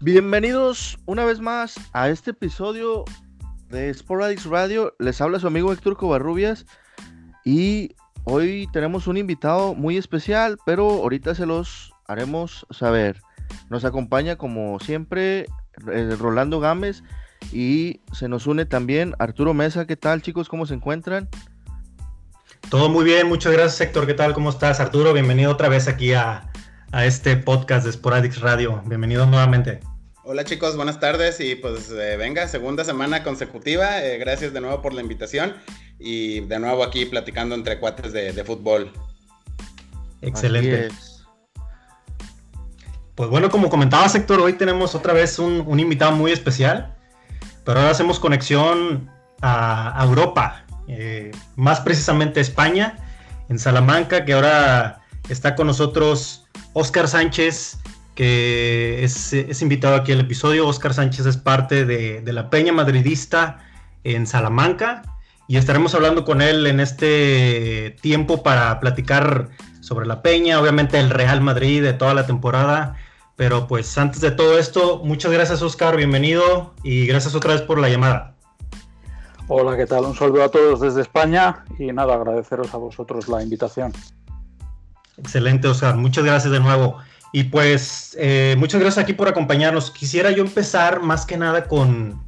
Bienvenidos una vez más a este episodio de Sporadix Radio. Les habla su amigo Héctor Covarrubias y hoy tenemos un invitado muy especial, pero ahorita se los haremos saber. Nos acompaña como siempre eh, Rolando Gámez y se nos une también Arturo Mesa. ¿Qué tal chicos? ¿Cómo se encuentran? Todo muy bien, muchas gracias Héctor. ¿Qué tal? ¿Cómo estás Arturo? Bienvenido otra vez aquí a, este podcast de Sporadix Radio. Bienvenido nuevamente. Hola chicos, buenas tardes y pues eh, venga, segunda semana consecutiva. Eh, gracias de nuevo por la invitación y de nuevo aquí platicando entre cuates de, fútbol. Excelente. Pues bueno, como comentaba Héctor, hoy tenemos otra vez un, invitado muy especial, pero ahora hacemos conexión a, Europa, eh, más precisamente a España, en Salamanca, que ahora está con nosotros Oscar Sánchez, que es, invitado aquí al episodio. Oscar Sánchez es parte de, de, la Peña Madridista en Salamanca y estaremos hablando con él en este tiempo para platicar sobre la Peña, obviamente el Real Madrid de toda la temporada pero pues antes de todo esto, muchas gracias Oscar, bienvenido y gracias otra vez por la llamada. Hola, ¿qué tal? Un saludo a todos desde España y nada, agradeceros a vosotros la invitación. Excelente, Oscar, muchas gracias de nuevo. Y pues eh, muchas gracias aquí por acompañarnos. Quisiera yo empezar más que nada con,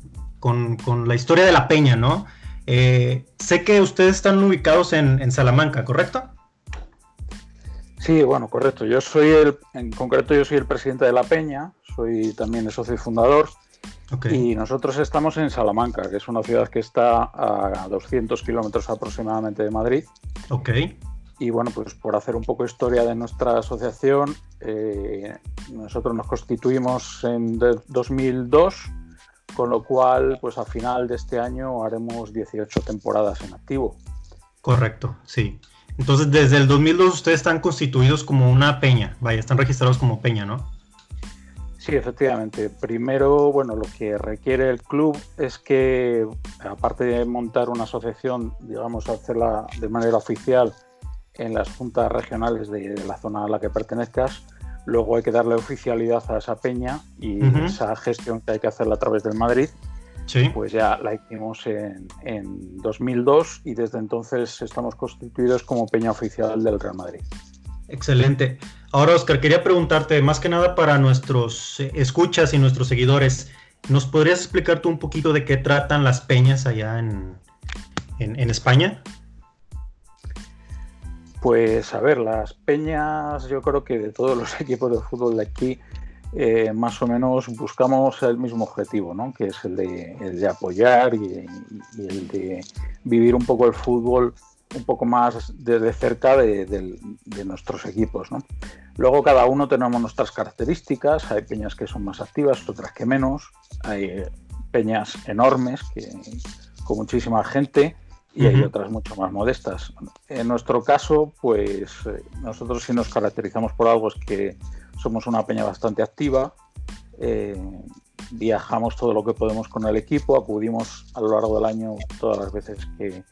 la historia de la peña, ¿no? Eh, sé que ustedes están ubicados en, en Salamanca, ¿correcto? Sí, bueno, correcto. Yo soy el, en concreto yo soy el presidente de la Peña, soy también el socio fundador. Y nosotros estamos en Salamanca, que es una ciudad que está a 200 kilómetros aproximadamente de Madrid. Ok. Y bueno, pues por hacer un poco historia de nuestra asociación, eh, nosotros nos constituimos en 2002, con lo cual, pues a final de este año haremos 18 temporadas en activo. Correcto, sí. Entonces, desde el 2002 ustedes están constituidos como una peña, vaya, están registrados como peña, ¿no? Sí, efectivamente. Primero, bueno, lo que requiere el club es que, aparte de montar una asociación, digamos, hacerla de manera oficial en las juntas regionales de, la zona a la que pertenezcas, luego hay que darle oficialidad a esa peña y esa gestión que hay que hacerla a través del Madrid pues ya la hicimos en, en, 2002 y desde entonces estamos constituidos como peña oficial del Real Madrid. Excelente. Ahora, Oscar, quería preguntarte, más que nada para nuestros eh, escuchas y nuestros seguidores, ¿nos podrías explicar tú un poquito de qué tratan las peñas allá en, en España? Pues a ver, las peñas, yo creo que de todos los equipos de fútbol de aquí, eh, más o menos buscamos el mismo objetivo, ¿no? que es el de, apoyar y, el de vivir un poco el fútbol un poco más desde cerca de, nuestros equipos. Luego cada uno tenemos nuestras características, hay peñas que son más activas, otras que menos, hay peñas enormes que, con muchísima gente y hay otras mucho más modestas. En nuestro caso, pues eh, nosotros sí nos caracterizamos por algo es que somos una peña bastante activa, eh, viajamos todo lo que podemos con el equipo, acudimos a lo largo del año todas las veces que,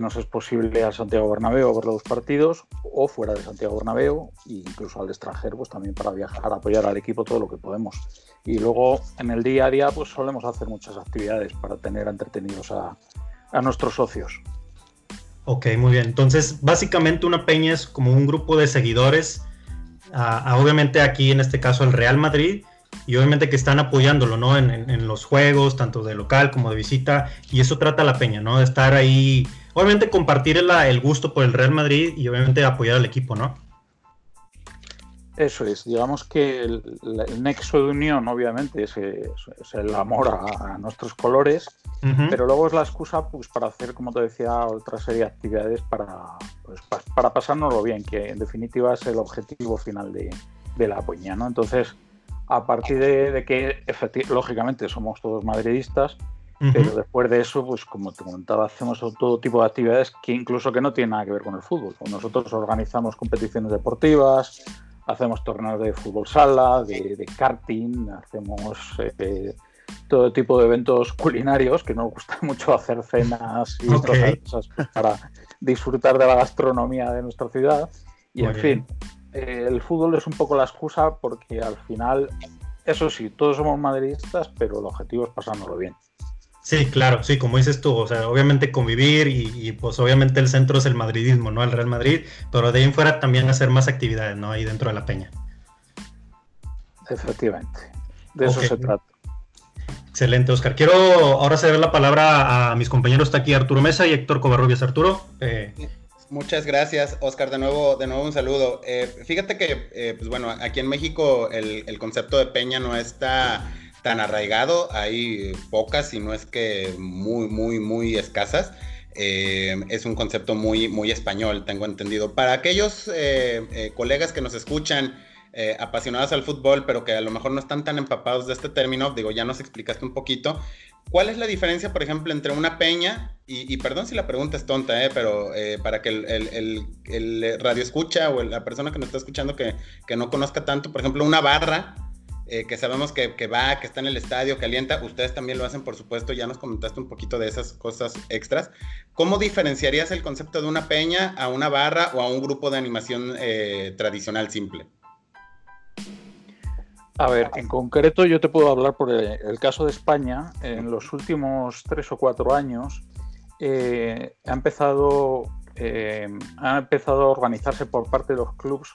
nos es posible a Santiago Bernabéu a ver los partidos o fuera de Santiago Bernabéu e incluso al extranjero pues también para viajar, apoyar al equipo todo lo que podemos. Y luego en el día a día pues solemos hacer muchas actividades para tener entretenidos a, a nuestros socios. Ok, muy bien. Entonces, básicamente una peña es como un grupo de seguidores obviamente aquí en este caso el Real Madrid y obviamente que están apoyándolo, ¿no? En, los juegos, tanto de local como de visita, y eso trata la peña, ¿no? De estar ahí, obviamente compartir el, gusto por el Real Madrid y obviamente apoyar al equipo, ¿no? Eso es, digamos que el, nexo de unión, obviamente, es, el amor a, nuestros colores, pero luego es la excusa pues, para hacer, como te decía, otra serie de actividades para, pues, para pasárnoslo bien, que en definitiva es el objetivo final de, la peña. ¿no? Entonces, a partir de, que, lógicamente, somos todos madridistas, pero después de eso, pues como te comentaba, hacemos todo tipo de actividades que incluso que no tienen nada que ver con el fútbol. Nosotros organizamos competiciones deportivas, hacemos torneos de fútbol sala, de, karting, hacemos eh, todo tipo de eventos culinarios, que nos gusta mucho hacer cenas y cosas para disfrutar de la gastronomía de nuestra ciudad. Y en fin, eh, el fútbol es un poco la excusa porque al final eso sí, todos somos madridistas, pero el objetivo es pasándolo bien. Sí, claro, sí, como dices tú, o sea, obviamente convivir y, pues obviamente el centro es el madridismo, ¿no? El Real Madrid, pero de ahí en fuera también hacer más actividades, ¿no? Ahí dentro de la peña. Efectivamente, de eso se trata. Excelente, Oscar. Quiero ahora ceder la palabra a mis compañeros, está aquí Arturo Mesa y Héctor Covarrubias. Arturo. Eh, Muchas gracias, Oscar. De nuevo, de nuevo un saludo. Eh, fíjate que, eh, pues bueno, aquí en México el, el concepto de peña no está tan arraigado, hay pocas, y no es que muy, muy, muy escasas. Eh, es un concepto muy, muy español, tengo entendido. Para aquellos eh, eh, colegas que nos escuchan, apasionados al fútbol, pero que a lo mejor no están tan empapados de este término, digo, ya nos explicaste un poquito. ¿Cuál es la diferencia, por ejemplo, entre una peña, y, perdón si la pregunta es tonta, pero para que el, el, radio escucha o la persona que nos está escuchando que, que no conozca tanto, por ejemplo, una barra eh, que sabemos que, va, que está en el estadio, que alienta, ustedes también lo hacen, por supuesto, ya nos comentaste un poquito de esas cosas extras. ¿Cómo diferenciarías el concepto de una peña a una barra o a un grupo de animación eh, tradicional simple? A ver, en concreto yo te puedo hablar por el, caso de España. En los últimos tres o cuatro años eh, ha, empezado, ha empezado a organizarse por parte de los clubes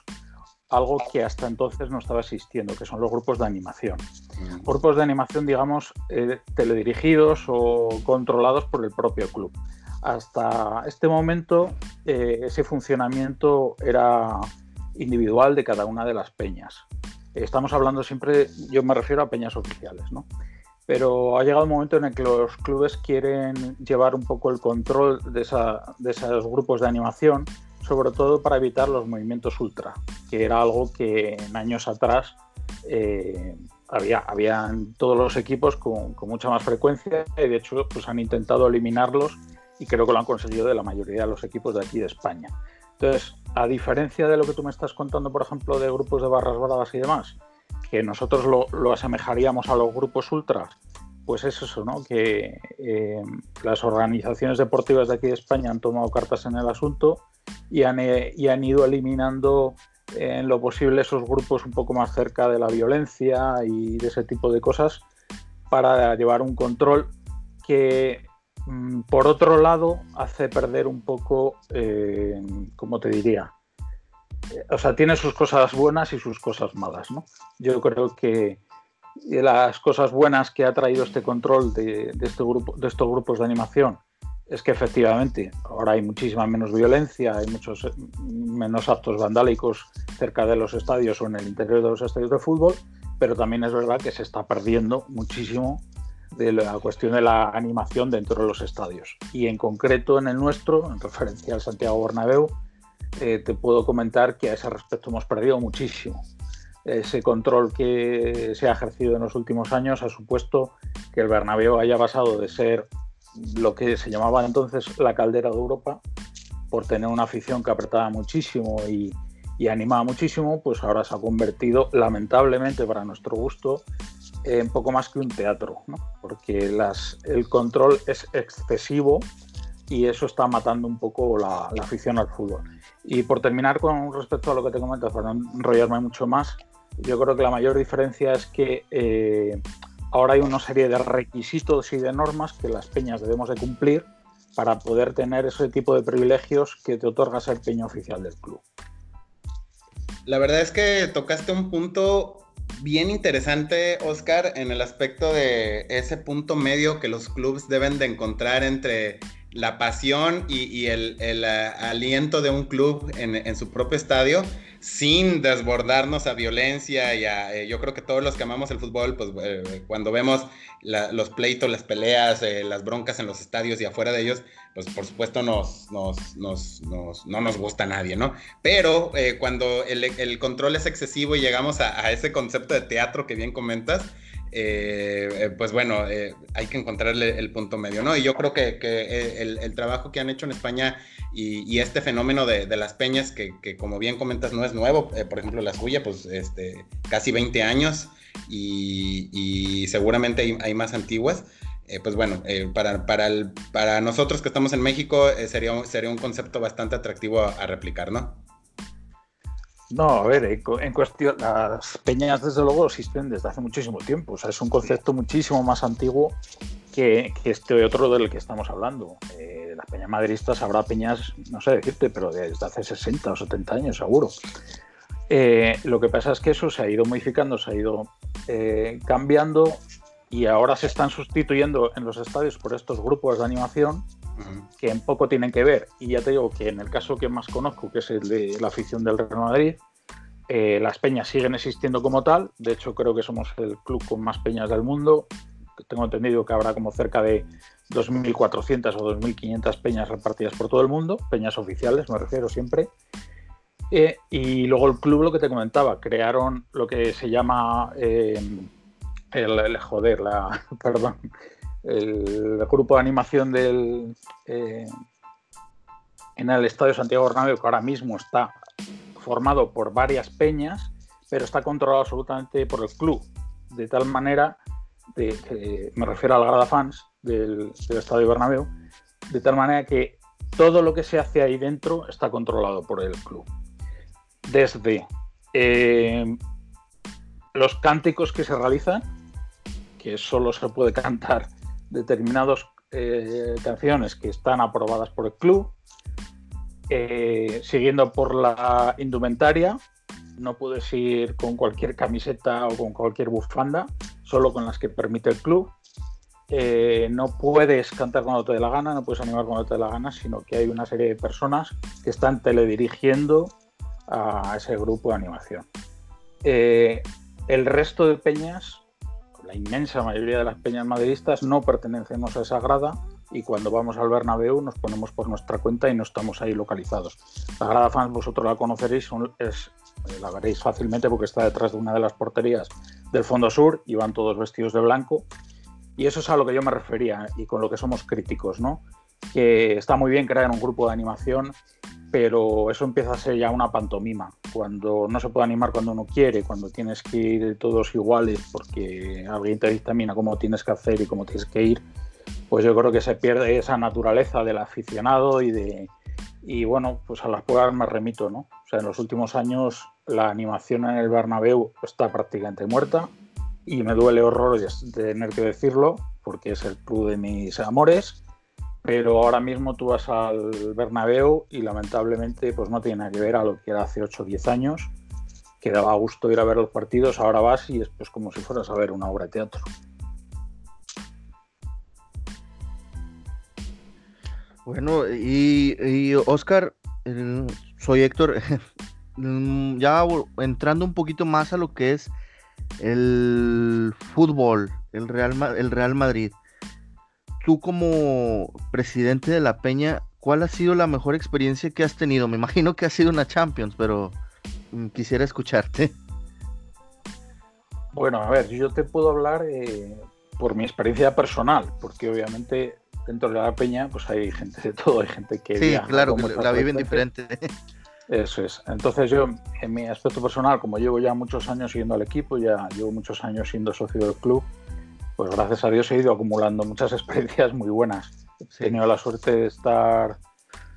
algo que hasta entonces no estaba existiendo, que son los grupos de animación. Mm. Grupos de animación, digamos, eh, teledirigidos o controlados por el propio club. Hasta este momento, eh, ese funcionamiento era individual de cada una de las peñas. Estamos hablando siempre, yo me refiero a peñas oficiales, ¿no? Pero ha llegado el momento en el que los clubes quieren llevar un poco el control de, de esos grupos de animación sobre todo para evitar los movimientos ultra, que era algo que en años atrás eh, había, en todos los equipos con, mucha más frecuencia y de hecho pues han intentado eliminarlos y creo que lo han conseguido de la mayoría de los equipos de aquí de España. Entonces, a diferencia de lo que tú me estás contando, por ejemplo, de grupos de barras bravas y demás, que nosotros lo, asemejaríamos a los grupos ultras, pues es eso, ¿no? Que eh, las organizaciones deportivas de aquí de España han tomado cartas en el asunto y han, eh, y han ido eliminando en lo posible esos grupos un poco más cerca de la violencia y de ese tipo de cosas para llevar un control que mm, por otro lado hace perder un poco, eh, ¿cómo te diría? O sea, tiene sus cosas buenas y sus cosas malas, ¿no? Yo creo que las cosas buenas que ha traído este control de, de, este grupo, de estos grupos de animación es que efectivamente ahora hay muchísima menos violencia, hay muchos menos actos vandálicos cerca de los estadios o en el interior de los estadios de fútbol, pero también es verdad que se está perdiendo muchísimo de la cuestión de la animación dentro de los estadios. Y en concreto en el nuestro, en referencia al Santiago Bernabéu, eh, te puedo comentar que a ese respecto hemos perdido muchísimo. Ese control que se ha ejercido en los últimos años ha supuesto que el Bernabéu haya pasado de ser lo que se llamaba entonces la caldera de Europa, por tener una afición que apretaba muchísimo y, animaba muchísimo, pues ahora se ha convertido, lamentablemente para nuestro gusto, en poco más que un teatro, porque las, el control es excesivo y eso está matando un poco la, afición al fútbol. Y por terminar con respecto a lo que te comentas, para no enrollarme mucho más, yo creo que la mayor diferencia es que eh, ahora hay una serie de requisitos y de normas que las peñas debemos de cumplir para poder tener ese tipo de privilegios que te otorga ser peña oficial del club. La verdad es que tocaste un punto bien interesante, Oscar, en el aspecto de ese punto medio que los clubes deben de encontrar entre la pasión y, el, eh, aliento de un club en, su propio estadio sin desbordarnos a violencia y a, eh, yo creo que todos los que amamos el fútbol, pues eh, cuando vemos los pleitos, las peleas, las broncas en los estadios y afuera de ellos, pues por supuesto nos, nos, nos, no nos gusta a nadie, ¿no? Pero cuando el, control es excesivo y llegamos a ese concepto de teatro que bien comentas, eh, eh, pues bueno, eh, hay que encontrarle el punto medio, ¿no? Y yo creo que, el, trabajo que han hecho en España y, este fenómeno de, las peñas, que, como bien comentas no es nuevo, por ejemplo la suya, pues este, casi 20 años y, seguramente hay, más antiguas. pues bueno, para, nosotros que estamos en México sería, sería un concepto bastante atractivo a replicar, ¿no? No, a ver, en cuestión, las peñas desde luego existen desde hace muchísimo tiempo. O sea, es un concepto muchísimo más antiguo que, este otro del que estamos hablando. Eh, las peñas madristas habrá peñas, no sé decirte, pero desde hace 60 o 70 años seguro. Eh, lo que pasa es que eso se ha ido modificando, se ha ido eh, cambiando y ahora se están sustituyendo en los estadios por estos grupos de animación que en poco tienen que ver. Y ya te digo que en el caso que más conozco, que es el de la afición del Real Madrid, eh, las peñas siguen existiendo como tal. De hecho, creo que somos el club con más peñas del mundo. Tengo entendido que habrá como cerca de 2.400 o 2.500 peñas repartidas por todo el mundo, peñas oficiales, me refiero siempre. Eh, y luego el club, lo que te comentaba, crearon lo que se llama eh, el, joder, la, perdón, el grupo de animación del eh, en el Estadio Santiago Bernabéu, que ahora mismo está formado por varias peñas, pero está controlado absolutamente por el club, de tal manera, de, me refiero al grada fans del, Estadio Bernabéu, de tal manera que todo lo que se hace ahí dentro está controlado por el club. Desde eh, los cánticos que se realizan, que solo se puede cantar determinadas eh, canciones que están aprobadas por el club, eh, siguiendo por la indumentaria, no puedes ir con cualquier camiseta o con cualquier bufanda, solo con las que permite el club. Eh, no puedes cantar cuando te dé la gana, no puedes animar cuando te dé la gana, sino que hay una serie de personas que están teledirigiendo a ese grupo de animación. el resto de peñas la inmensa mayoría de las peñas madridistas no pertenecemos a esa grada y cuando vamos al Bernabéu nos ponemos por nuestra cuenta y no estamos ahí localizados. La grada fans vosotros la conoceréis, eh, la veréis fácilmente porque está detrás de una de las porterías del fondo sur y van todos vestidos de blanco. Y eso es a lo que yo me refería y con lo que somos críticos, ¿no? Que está muy bien crear un grupo de animación pero eso empieza a ser ya una pantomima. Cuando no se puede animar cuando uno quiere, cuando tienes que ir todos iguales porque alguien te dictamina cómo tienes que hacer y cómo tienes que ir, pues yo creo que se pierde esa naturaleza del aficionado y de y bueno, pues a las pruebas me remito, ¿no? O sea, en los últimos años la animación en el Bernabéu está prácticamente muerta y me duele horror tener que decirlo porque es el club de mis amores pero ahora mismo tú vas al Bernabéu y lamentablemente pues no tiene nada que ver a lo que era hace 8 o 10 años, que daba gusto ir a ver los partidos, ahora vas y es pues como si fueras a ver una obra de teatro. Bueno, y, Oscar, soy Héctor, ya entrando un poquito más a lo que es el fútbol, el Real, el Real Madrid tú como presidente de la Peña, ¿cuál ha sido la mejor experiencia que has tenido? Me imagino que ha sido una Champions, pero mm, quisiera escucharte. Bueno, a ver, yo te puedo hablar eh, por mi experiencia personal, porque obviamente dentro de la Peña pues hay gente de todo, hay gente que... Sí, claro, que la viven diferente. Eso es. Entonces yo, en mi aspecto personal, como llevo ya muchos años siguiendo al equipo, ya llevo muchos años siendo socio del club, pues gracias a Dios he ido acumulando muchas experiencias muy buenas. He tenido la suerte de estar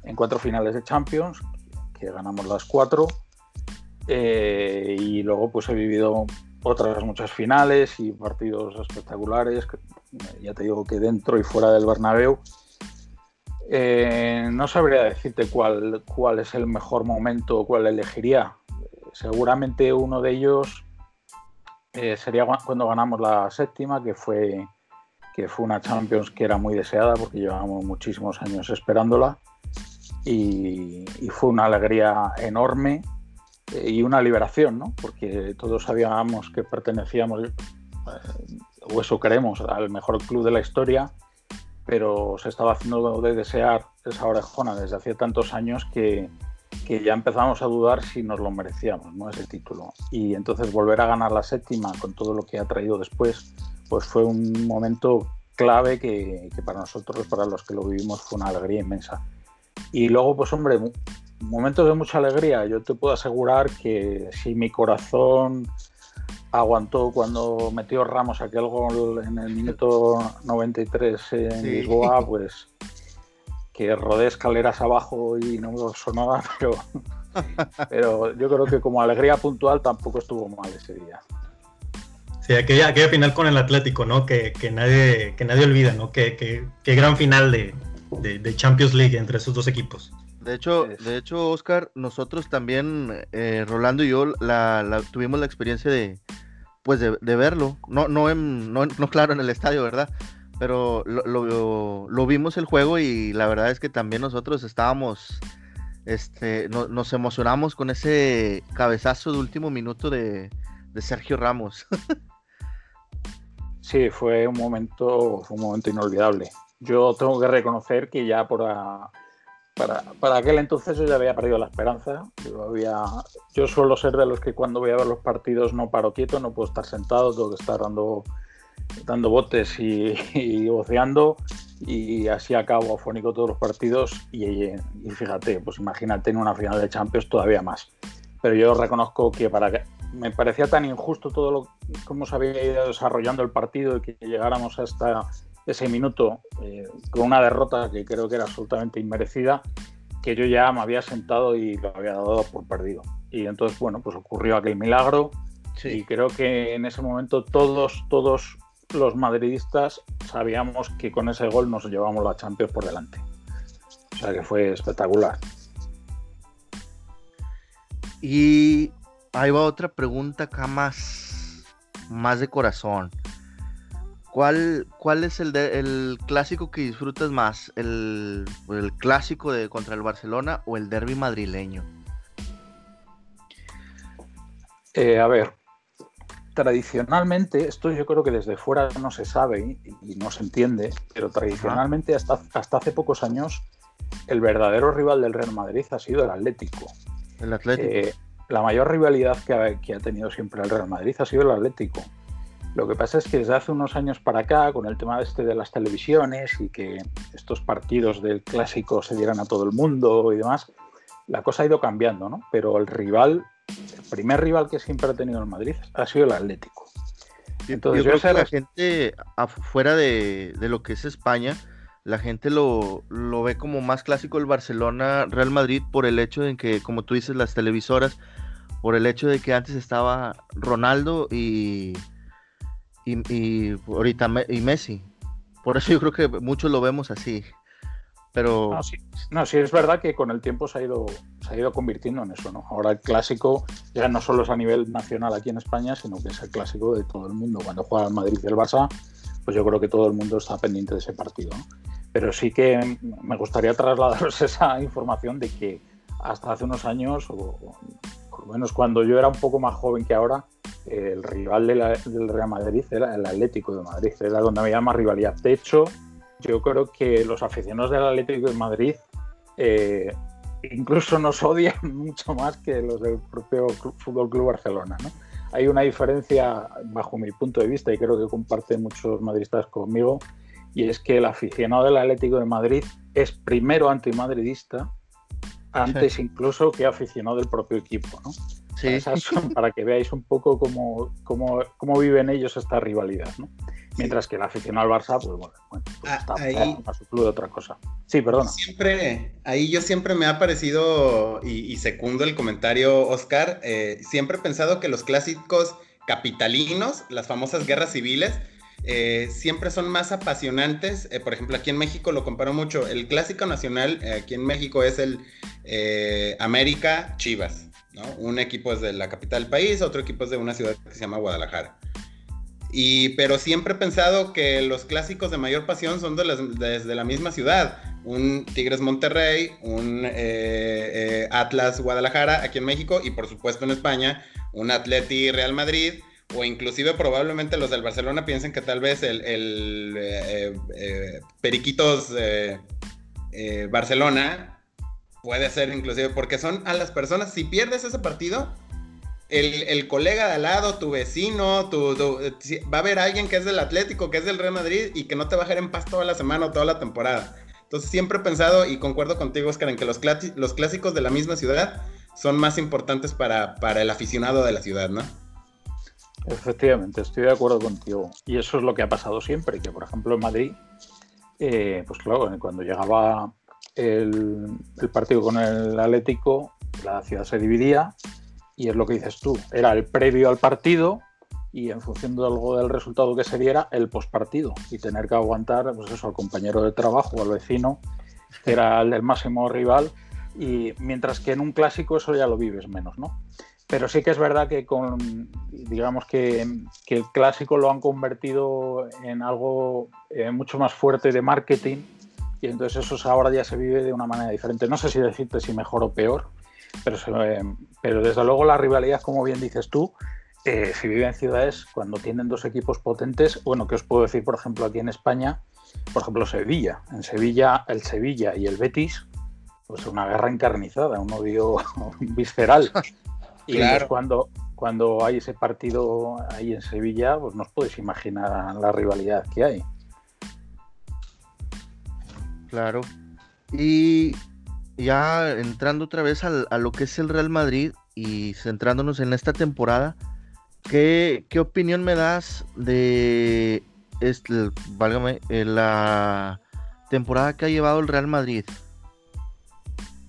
en cuatro finales de Champions, que ganamos las cuatro, eh, y luego pues he vivido otras muchas finales y partidos espectaculares, ya te digo que dentro y fuera del Bernabéu. Eh, no sabría decirte cuál, cuál es el mejor momento o cuál elegiría. Seguramente uno de ellos eh, sería cuando ganamos la séptima, que fue, que fue una Champions que era muy deseada porque llevábamos muchísimos años esperándola y, fue una alegría enorme eh, y una liberación, ¿no? porque todos sabíamos que pertenecíamos, eh, o eso creemos, al mejor club de la historia, pero se estaba haciendo de desear esa orejona desde hace tantos años que, que ya empezamos a dudar si nos lo merecíamos, ¿no? Ese título. Y entonces volver a ganar la séptima con todo lo que ha traído después, pues fue un momento clave que, para nosotros, para los que lo vivimos, fue una alegría inmensa. Y luego, pues hombre, momentos de mucha alegría. Yo te puedo asegurar que si mi corazón aguantó cuando metió Ramos aquel gol en el minuto 93 en Lisboa, pues que rodé escaleras abajo y no me sonaba, pero, pero yo creo que como alegría puntual tampoco estuvo mal ese día. Sí, aquella, aquella final con el Atlético, ¿no? Que, que nadie, que nadie olvida, ¿no? Que, que, gran final de, de, Champions League entre esos dos equipos. De hecho, de hecho, Oscar, nosotros también, eh, Rolando y yo, la, tuvimos la experiencia de, pues de, verlo. No, no, en, no, no, claro, en el estadio, ¿verdad? Pero lo, lo, vimos el juego y la verdad es que también nosotros estábamos, este, nos emocionamos con ese cabezazo de último minuto de, de Sergio Ramos. Sí, fue un momento, un momento inolvidable. Yo tengo que reconocer que ya por para, aquel entonces yo ya había perdido la esperanza. Yo, había, yo suelo ser de los que cuando voy a ver los partidos no paro quieto, no puedo estar sentado, tengo que estar dando, dando botes y, y voceando y así acabo afónico todos los partidos y, y, fíjate, pues imagínate en una final de Champions todavía más. Pero yo reconozco que para me parecía tan injusto todo lo cómo se había ido desarrollando el partido y que llegáramos hasta ese minuto eh, con una derrota que creo que era absolutamente inmerecida, que yo ya me había sentado y lo había dado por perdido. Y entonces, bueno, pues ocurrió aquel milagro y creo que en ese momento todos, todos los madridistas sabíamos que con ese gol nos llevamos la Champions por delante. O sea que fue espectacular. Y ahí va otra pregunta acá más, más de corazón. ¿Cuál, cuál es el, el clásico que disfrutas más? ¿El, clásico de contra el Barcelona o el derby madrileño? Eh, a ver, tradicionalmente, esto yo creo que desde fuera no se sabe y, no se entiende, pero tradicionalmente hasta, hasta hace pocos años el verdadero rival del Real Madrid ha sido el Atlético. El Atlético. Eh, la mayor rivalidad que ha, tenido siempre el Real Madrid ha sido el Atlético. Lo que pasa es que desde hace unos años para acá, con el tema este de las televisiones y que estos partidos del clásico se dieran a todo el mundo y demás, la cosa ha ido cambiando, ¿no? Pero el rival, el primer rival que siempre ha tenido el Madrid ha sido el Atlético. Entonces, yo, creo que la gente afuera de, de, lo que es España, la gente lo, lo, ve como más clásico el Barcelona Real Madrid por el hecho de que, como tú dices, las televisoras, por el hecho de que antes estaba Ronaldo y, y, ahorita y Messi. Por eso yo creo que muchos lo vemos así. Pero... No sí, no, sí, es verdad que con el tiempo se ha, ido, se ha ido convirtiendo en eso, ¿no? Ahora el clásico ya no solo es a nivel nacional aquí en España, sino que es el clásico de todo el mundo. Cuando juega el Madrid y el Barça, pues yo creo que todo el mundo está pendiente de ese partido. Pero sí que me gustaría trasladaros esa información de que hasta hace unos años, o por lo menos cuando yo era un poco más joven que ahora, el rival del Real Madrid era el Atlético de Madrid, era donde había más rivalidad. De hecho, yo creo que los aficionados del Atlético de Madrid eh, incluso nos odian mucho más que los del propio Fútbol Club Barcelona. ¿no? hay una diferencia, bajo mi punto de vista, y creo que comparten muchos madridistas conmigo, y es que el aficionado del Atlético de Madrid es primero antimadridista, antes incluso que aficionado del propio equipo, ¿no? Sí. Para, que veáis un poco cómo, cómo, cómo, viven ellos esta rivalidad, ¿no? Mientras que el aficionado al Barça, pues bueno, pues ah, está ahí, a su club de otra cosa. Sí, perdona. Siempre, ahí yo siempre me ha parecido, y, segundo el comentario, Oscar, eh, siempre he pensado que los clásicos capitalinos, las famosas guerras civiles, eh, siempre son más apasionantes. Eh, por ejemplo, aquí en México lo comparo mucho. El clásico nacional aquí en México es el América Chivas. ¿no? Un equipo es de la capital del país, otro equipo es de una ciudad que se llama Guadalajara. Y, pero siempre he pensado que los clásicos de mayor pasión son de desde la misma ciudad. Un Tigres Monterrey, un eh, eh, Atlas Guadalajara aquí en México y por supuesto en España, un Atleti Real Madrid. O inclusive probablemente los del Barcelona piensen que tal vez el, eh, Periquitos Barcelona puede ser inclusive porque son a las personas, si pierdes ese partido, el, colega de al lado, tu vecino, tu, va a haber alguien que es del Atlético, que es del Real Madrid y que no te va a dejar en paz toda la semana o toda la temporada. Entonces siempre he pensado y concuerdo contigo, Oscar, en que los, clásicos de la misma ciudad son más importantes para, el aficionado de la ciudad, ¿no? Efectivamente, estoy de acuerdo contigo. Y eso es lo que ha pasado siempre, que por ejemplo en Madrid, eh, pues claro, cuando llegaba el, partido con el Atlético, la ciudad se dividía y es lo que dices tú, era el previo al partido y en función de algo del resultado que se diera, el postpartido y tener que aguantar pues eso, al compañero de trabajo, al vecino, que era el máximo rival y mientras que en un clásico eso ya lo vives menos, ¿no? Pero sí que es verdad que con, digamos que, el clásico lo han convertido en algo eh, mucho más fuerte de marketing y entonces eso ahora ya se vive de una manera diferente. No sé si decirte si mejor o peor, pero, eh, pero desde luego la rivalidad, como bien dices tú, eh, se vive en ciudades cuando tienen dos equipos potentes. Bueno, que os puedo decir, por ejemplo, aquí en España, por ejemplo, Sevilla. En Sevilla, el Sevilla y el Betis pues una guerra encarnizada, un odio visceral. Y claro. cuando, cuando hay ese partido ahí en Sevilla, pues no os podéis imaginar la rivalidad que hay. Claro. Y ya entrando otra vez a lo que es el Real Madrid y centrándonos en esta temporada, ¿qué, qué opinión me das de este, eh, la temporada que ha llevado el Real Madrid?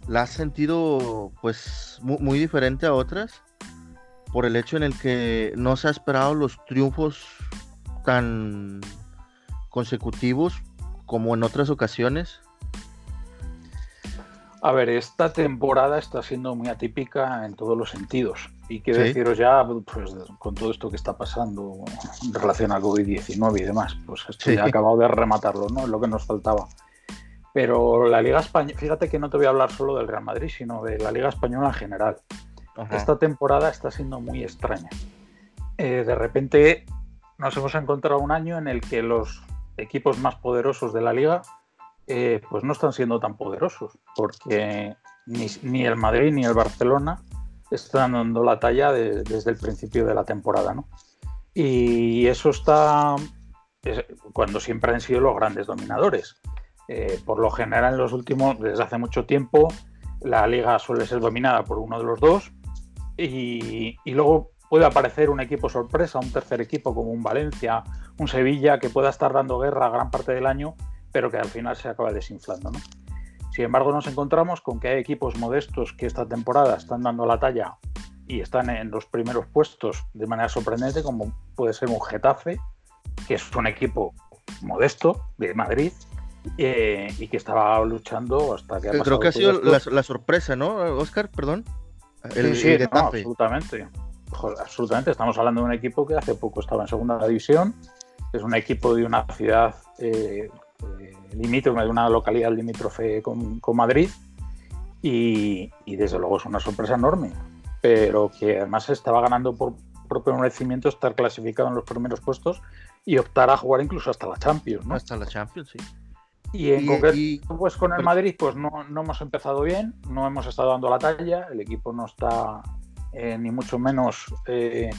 la has sentido pues muy, diferente a otras por el hecho en el que no se ha esperado los triunfos tan consecutivos como en otras ocasiones. A ver, esta temporada está siendo muy atípica en todos los sentidos. Y quiero deciros ya, pues con todo esto que está pasando en relación al COVID-19 y demás, pues esto ya acabado de rematarlo, ¿no? Es lo que nos faltaba. Pero la Liga Española, fíjate que no te voy a hablar solo del Real Madrid, sino de la Liga Española en general. Esta temporada está siendo muy extraña. Eh, de repente nos hemos encontrado un año en el que los equipos más poderosos de la liga eh, pues no están siendo tan poderosos, porque ni, el Madrid ni el Barcelona están dando la talla desde el principio de la temporada. ¿no? Y eso está cuando siempre han sido los grandes dominadores. Eh, por lo general, en los últimos, desde hace mucho tiempo, la liga suele ser dominada por uno de los dos y, luego puede aparecer un equipo sorpresa, un tercer equipo como un Valencia, un Sevilla, que pueda estar dando guerra gran parte del año, pero que al final se acaba desinflando. Sin embargo, nos encontramos con que hay equipos modestos que esta temporada están dando la talla y están en los primeros puestos de manera sorprendente, como puede ser un Getafe, que es un equipo modesto de Madrid, eh, y que estaba luchando hasta que ha Creo que ha sido la, sorpresa, ¿no, Oscar? Perdón. El, sí, absolutamente. absolutamente. Estamos hablando de un equipo que hace poco estaba en segunda división. Es un equipo de una ciudad eh limítrofe, de una localidad limítrofe con, con Madrid. Y, y, desde luego es una sorpresa enorme. Pero que además estaba ganando por propio merecimiento estar clasificado en los primeros puestos y optar a jugar incluso hasta la Champions. ¿no? Hasta la Champions, sí. Y en concreto, pues con el Madrid, pues no, hemos empezado bien, no hemos estado dando la talla, el equipo no está eh, ni mucho menos eh,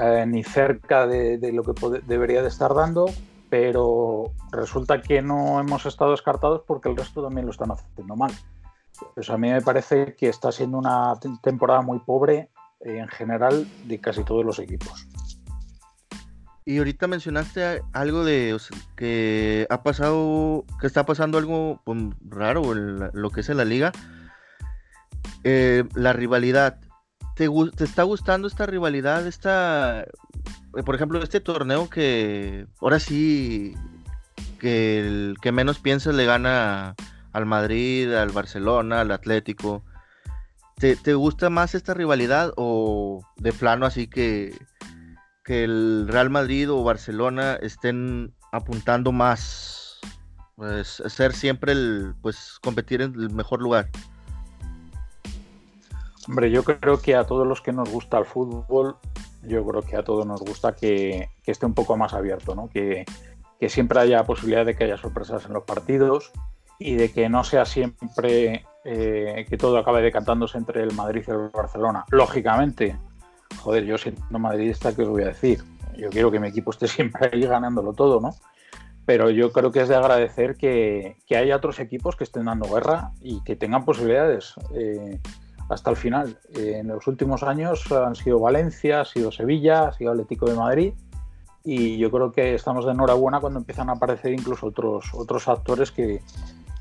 eh, ni cerca de, lo que debería de estar dando, pero resulta que no hemos estado descartados porque el resto también lo están haciendo mal. Pues a mí me parece que está siendo una temporada muy pobre en general de casi todos los equipos. Y ahorita mencionaste algo de que ha pasado, que está pasando algo pues, raro en lo que es en la liga. Eh, la rivalidad. ¿Te, ¿Te, está gustando esta rivalidad? Esta, eh, por ejemplo, este torneo que ahora sí que el que menos piensas le gana al Madrid, al Barcelona, al Atlético. ¿Te, ¿Te, gusta más esta rivalidad o de plano así que que el Real Madrid o Barcelona estén apuntando más, pues ser siempre el, pues competir en el mejor lugar. Hombre, yo creo que a todos los que nos gusta el fútbol, yo creo que a todos nos gusta que, esté un poco más abierto, ¿no? Que, siempre haya posibilidad de que haya sorpresas en los partidos y de que no sea siempre eh, que todo acabe decantándose entre el Madrid y el Barcelona. Lógicamente, joder, yo siendo madridista, ¿qué os voy a decir? Yo quiero que mi equipo esté siempre ahí ganándolo todo, ¿no? Pero yo creo que es de agradecer que, haya otros equipos que estén dando guerra y que tengan posibilidades eh, hasta el final. En los últimos años han sido Valencia, ha sido Sevilla, ha sido Atlético de Madrid y yo creo que estamos de enhorabuena cuando empiezan a aparecer incluso otros, otros actores que,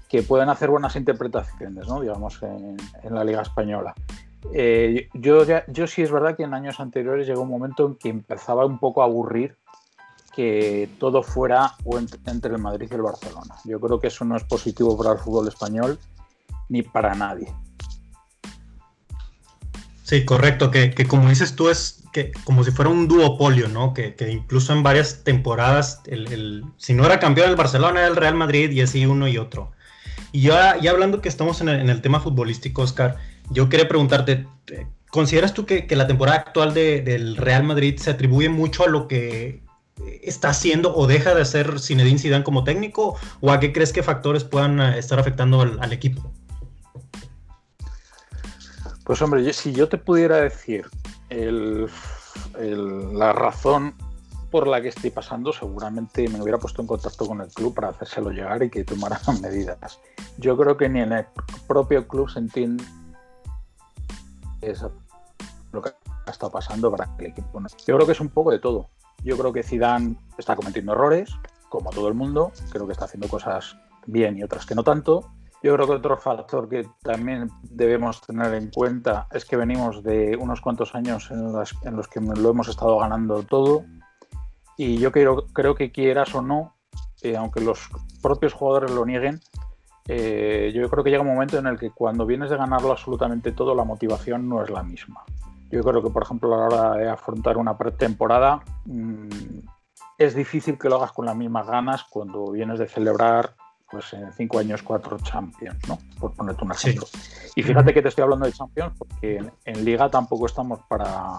que pueden hacer buenas interpretaciones, ¿no? digamos, en, la Liga Española. Eh, yo, yo sí es verdad que en años anteriores llegó un momento en que empezaba un poco a aburrir que todo fuera entre el Madrid y el Barcelona. Yo creo que eso no es positivo para el fútbol español ni para nadie. Sí, correcto, que, como dices tú es que como si fuera un duopolio, ¿no? Que, incluso en varias temporadas, el, si no era campeón el Barcelona, era el Real Madrid y así uno y otro. Y ya, ya hablando que estamos en el, tema futbolístico, Oscar, yo quería preguntarte, ¿consideras tú que, la temporada actual del Real Madrid se atribuye mucho a lo que está haciendo o deja de hacer Zinedine Zidane como técnico? ¿O a qué crees que factores puedan eh, estar afectando al equipo? Pues hombre, si yo te pudiera decir la razón por la que estoy pasando, seguramente me hubiera puesto en contacto con el club para hacérselo llegar y que tomaran medidas. Yo creo que ni en el propio club se entiende lo que está pasando para que el equipo no. Yo creo que es un poco de todo. Yo creo que Zidane está cometiendo errores, como todo el mundo. Creo que está haciendo cosas bien y otras que no tanto. Yo creo que otro factor que también debemos tener en cuenta es que venimos de unos cuantos años en, los que lo hemos estado ganando todo y yo creo, creo que quieras o no, eh, aunque los propios jugadores lo nieguen, eh, yo creo que llega un momento en el que cuando vienes de ganarlo absolutamente todo, la motivación no es la misma. Yo creo que, por ejemplo, a la hora de afrontar una pretemporada, mmm, es difícil que lo hagas con las mismas ganas cuando vienes de celebrar pues en cinco años cuatro Champions, ¿no? Por ponerte un ejemplo. Y fíjate que te estoy hablando de Champions porque en, Liga tampoco estamos para,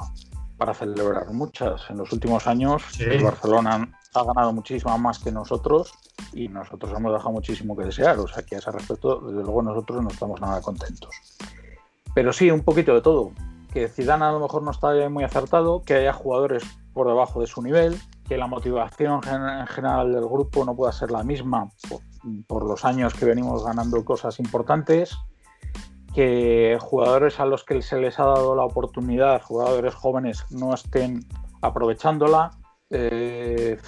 para, celebrar muchas. En los últimos años el Barcelona ha ganado muchísimo más que nosotros y nosotros hemos dejado muchísimo que desear. O sea que a ese respecto, desde luego nosotros no estamos nada contentos. Pero sí, un poquito de todo. Que Zidane a lo mejor no está muy acertado, que haya jugadores por debajo de su nivel, que la motivación en general del grupo no pueda ser la misma por los años que venimos ganando cosas importantes, que jugadores a los que se les ha dado la oportunidad, jugadores jóvenes, no estén aprovechándola. Eh,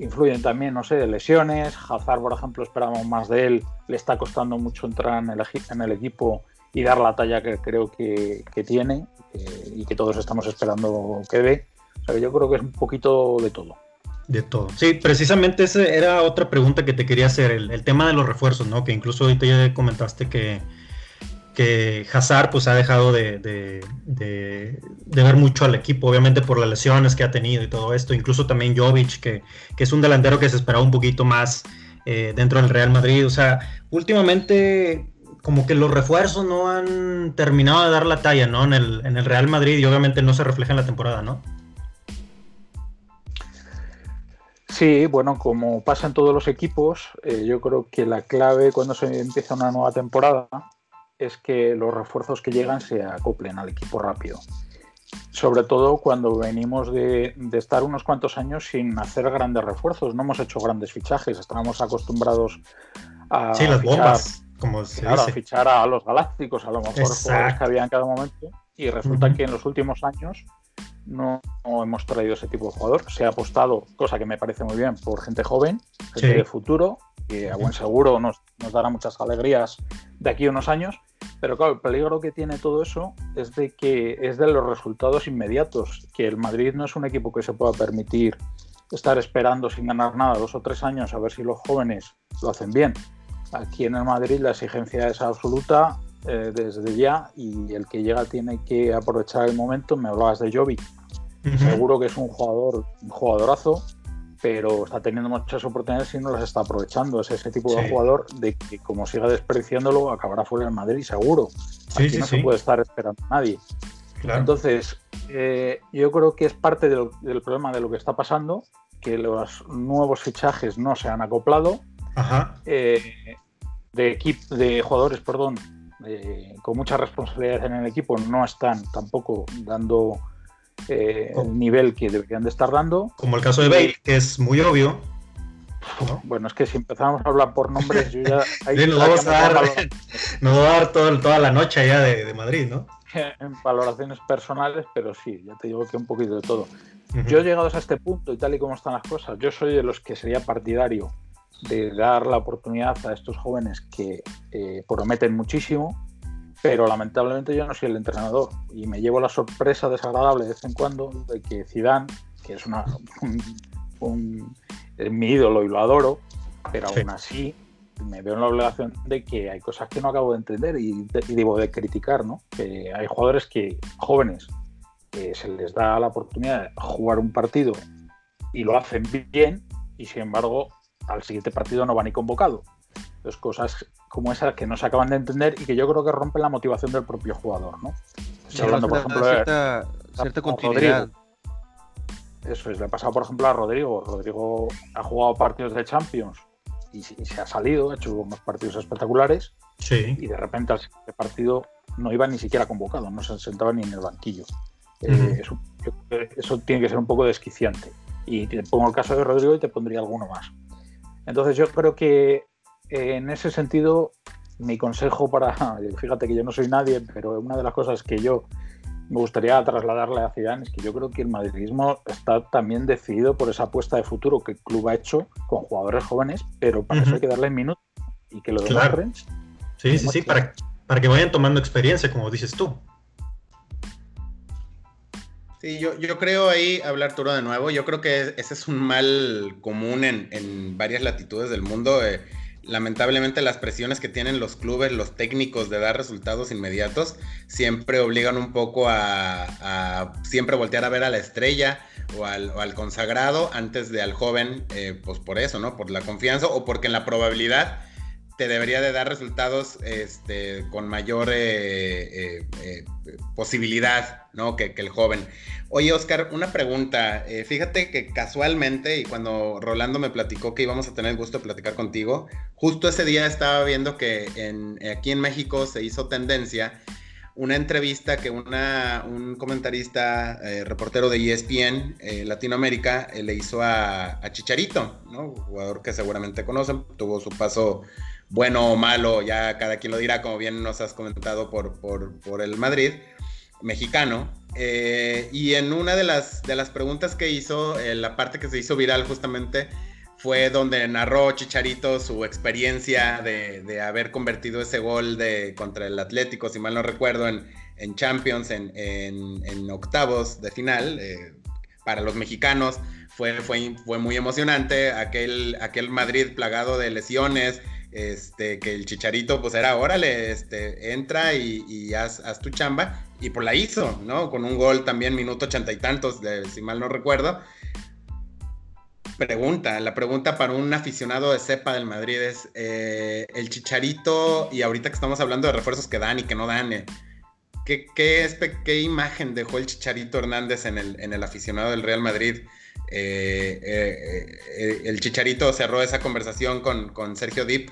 influyen también, no sé, lesiones. Hazard, por ejemplo, esperamos más de él. Le está costando mucho entrar en el, en el equipo y dar la talla que creo que, tiene eh, y que todos estamos esperando que dé. O sea, yo creo que es un poquito de todo. De todo. Sí, precisamente esa era otra pregunta que te quería hacer, el, tema de los refuerzos, ¿no? Que incluso ahorita ya comentaste que, que Hazard pues ha dejado de, de, ver mucho al equipo, obviamente por las lesiones que ha tenido y todo esto. Incluso también Jovic, que, es un delantero que se esperaba un poquito más eh, dentro del Real Madrid. O sea, últimamente como que los refuerzos no han terminado de dar la talla, ¿no? En el, en el Real Madrid y obviamente no se refleja en la temporada, ¿no? Sí, bueno, como pasa en todos los equipos, eh, yo creo que la clave cuando se empieza una nueva temporada es que los refuerzos que llegan se acoplen al equipo rápido. Sobre todo cuando venimos de, estar unos cuantos años sin hacer grandes refuerzos, no hemos hecho grandes fichajes, estábamos acostumbrados a, sí, las fichar, como se a fichar a los galácticos, a lo mejor jugadores que había en cada momento, y resulta que en los últimos años no, hemos traído ese tipo de jugador. Se ha apostado, cosa que me parece muy bien, por gente joven, gente de futuro, que a buen seguro nos, dará muchas alegrías de aquí a unos años. Pero claro, el peligro que tiene todo eso es de que es de los resultados inmediatos, que el Madrid no es un equipo que se pueda permitir estar esperando sin ganar nada dos o tres años a ver si los jóvenes lo hacen bien. Aquí en el Madrid la exigencia es absoluta eh, desde ya y el que llega tiene que aprovechar el momento. Me hablabas de Jovi, seguro que es un jugador, un jugadorazo, pero está teniendo muchas oportunidades y no las está aprovechando. Es ese tipo de jugador de que como siga despreciándolo acabará fuera en Madrid seguro. Aquí no se puede estar esperando a nadie. Entonces, eh, yo creo que es parte del, problema de lo que está pasando, que los nuevos fichajes no se han acoplado. Eh, de, de jugadores, perdón, eh, con mucha responsabilidad en el equipo no están tampoco dando eh, el nivel que deberían de estar dando. Como el caso de Bale, que es muy obvio. Bueno, es que si empezamos a hablar por nombres, yo ya... nos vamos a dar, toda la noche ya de, Madrid, ¿no? En valoraciones personales, pero sí, ya te digo que un poquito de todo. Yo he Yo llegados a este punto y tal y como están las cosas, yo soy de los que sería partidario de dar la oportunidad a estos jóvenes que eh, prometen muchísimo, pero lamentablemente yo no soy el entrenador y me llevo la sorpresa desagradable de vez en cuando de que Zidane, que es una, un, mi ídolo y lo adoro, pero aún así me veo en la obligación de que hay cosas que no acabo de entender y, debo de criticar, ¿no? Que hay jugadores que, jóvenes, que se les da la oportunidad de jugar un partido y lo hacen bien y sin embargo al siguiente partido no van ni convocado. Entonces cosas como esas que no se acaban de entender y que yo creo que rompen la motivación del propio jugador, ¿no? hablando, por ejemplo, cierta, cierta continuidad. Eso es, le ha pasado por ejemplo a Rodrigo. Rodrigo ha jugado partidos de Champions y, se ha salido, ha hecho unos partidos espectaculares. Y de repente al siguiente partido no iba ni siquiera convocado, no se sentaba ni en el banquillo. Eh, eso, tiene que ser un poco desquiciante. Y te pongo el caso de Rodrigo y te pondría alguno más. Entonces yo creo que eh, en ese sentido mi consejo para, fíjate que yo no soy nadie, pero una de las cosas que yo me gustaría trasladarle a Zidane es que yo creo que el madridismo está también decidido por esa apuesta de futuro que el club ha hecho con jugadores jóvenes, pero para eso hay que darle minutos y que lo demuestren. Sí, sí, sí, para, para que vayan tomando experiencia, como dices tú. Sí, yo, yo creo ahí, hablar Arturo de nuevo, yo creo que ese es un mal común en, en varias latitudes del mundo. Eh, lamentablemente las presiones que tienen los clubes, los técnicos de dar resultados inmediatos, siempre obligan un poco a, siempre voltear a ver a la estrella o al, consagrado antes de al joven, eh, pues por eso, ¿no? Por la confianza o porque en la probabilidad te debería de dar resultados este, con mayor eh, eh, posibilidad, ¿no? Que, el joven. Oye, Oscar, una pregunta. Eh, fíjate que casualmente, y cuando Rolando me platicó que íbamos a tener el gusto de platicar contigo, justo ese día estaba viendo que en, aquí en México se hizo tendencia una entrevista que una, un comentarista, eh, reportero de ESPN eh, Latinoamérica, le hizo a, Chicharito, ¿no? jugador que seguramente conocen, tuvo su paso bueno o malo, ya cada quien lo dirá, como bien nos has comentado por, por, por el Madrid mexicano. Eh, y en una de las, de las preguntas que hizo, eh, la parte que se hizo viral justamente fue donde narró Chicharito su experiencia de, haber convertido ese gol de, contra el Atlético, si mal no recuerdo, en, Champions, en, octavos de final. Eh, para los mexicanos fue, fue, fue muy emocionante aquel, aquel Madrid plagado de lesiones, este, que el Chicharito, pues era, órale, este, entra y, haz, tu chamba, y pues la hizo, ¿no? Con un gol también, minuto ochenta y tantos, si mal no recuerdo. Pregunta, la pregunta para un aficionado de cepa del Madrid es, eh, el Chicharito, y ahorita que estamos hablando de refuerzos que dan y que no dan, eh, ¿qué, qué, imagen dejó el Chicharito Hernández en el, aficionado del Real Madrid? Eh, el Chicharito cerró esa conversación con, con Sergio Dip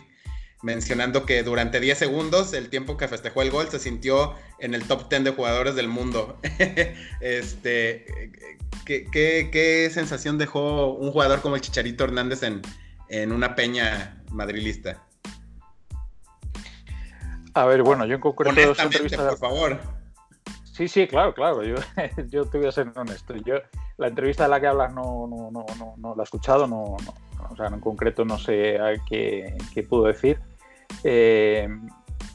mencionando que durante 10 segundos, el tiempo que festejó el gol, se sintió en el top 10 de jugadores del mundo. este, ¿qué, sensación dejó un jugador como el Chicharito Hernández en, en una peña madrilista? A ver, bueno, yo en concreto... por favor. Sí, sí, claro, claro. Yo, yo te voy a ser honesto. Yo, la entrevista de la que hablas no, no, no, no, no la he escuchado, no, o sea, en concreto no sé qué, qué puedo decir. Eh,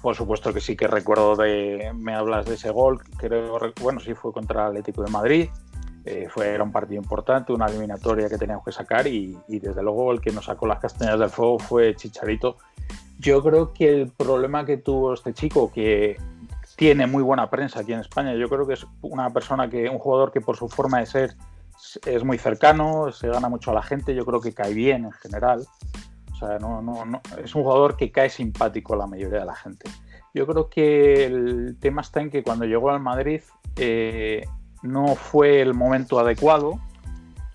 por supuesto que sí que recuerdo de. Me hablas de ese gol, creo, bueno, sí fue contra el Atlético de Madrid. Eh, fue, era un partido importante, una eliminatoria que teníamos que sacar y, desde luego el que nos sacó las castañas del fuego fue Chicharito. Yo creo que el problema que tuvo este chico, que tiene muy buena prensa aquí en España, yo creo que es una persona que, un jugador que por su forma de ser es muy cercano, se gana mucho a la gente, yo creo que cae bien en general. O sea, no, no, no, es un jugador que cae simpático a la mayoría de la gente. Yo creo que el tema está en que cuando llegó al Madrid eh, no fue el momento adecuado.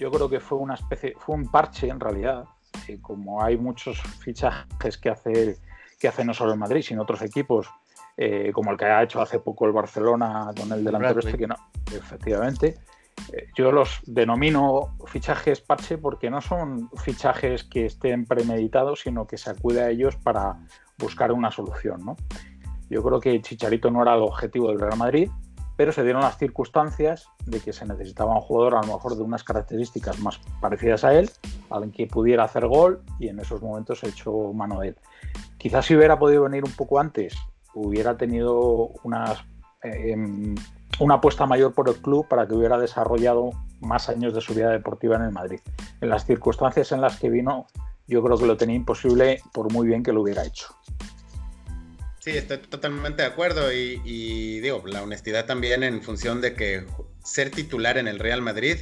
Yo creo que fue una especie, fue un parche en realidad. Eh, como hay muchos fichajes que hace, que hace no solo el Madrid, sino otros equipos, eh, como el que ha hecho hace poco el Barcelona con el delantero este, que no, efectivamente yo los denomino fichajes parche porque no son fichajes que estén premeditados, sino que se acude a ellos para buscar una solución. ¿no? Yo creo que Chicharito no era el objetivo del Real Madrid, pero se dieron las circunstancias de que se necesitaba un jugador a lo mejor de unas características más parecidas a él, alguien que pudiera hacer gol y en esos momentos he hecho mano de él. Quizás si hubiera podido venir un poco antes, hubiera tenido unas, eh, em, una apuesta mayor por el club para que hubiera desarrollado más años de su vida deportiva en el Madrid. En las circunstancias en las que vino, yo creo que lo tenía imposible por muy bien que lo hubiera hecho. Sí, estoy totalmente de acuerdo y, y, digo, la honestidad también en función de que ser titular en el Real Madrid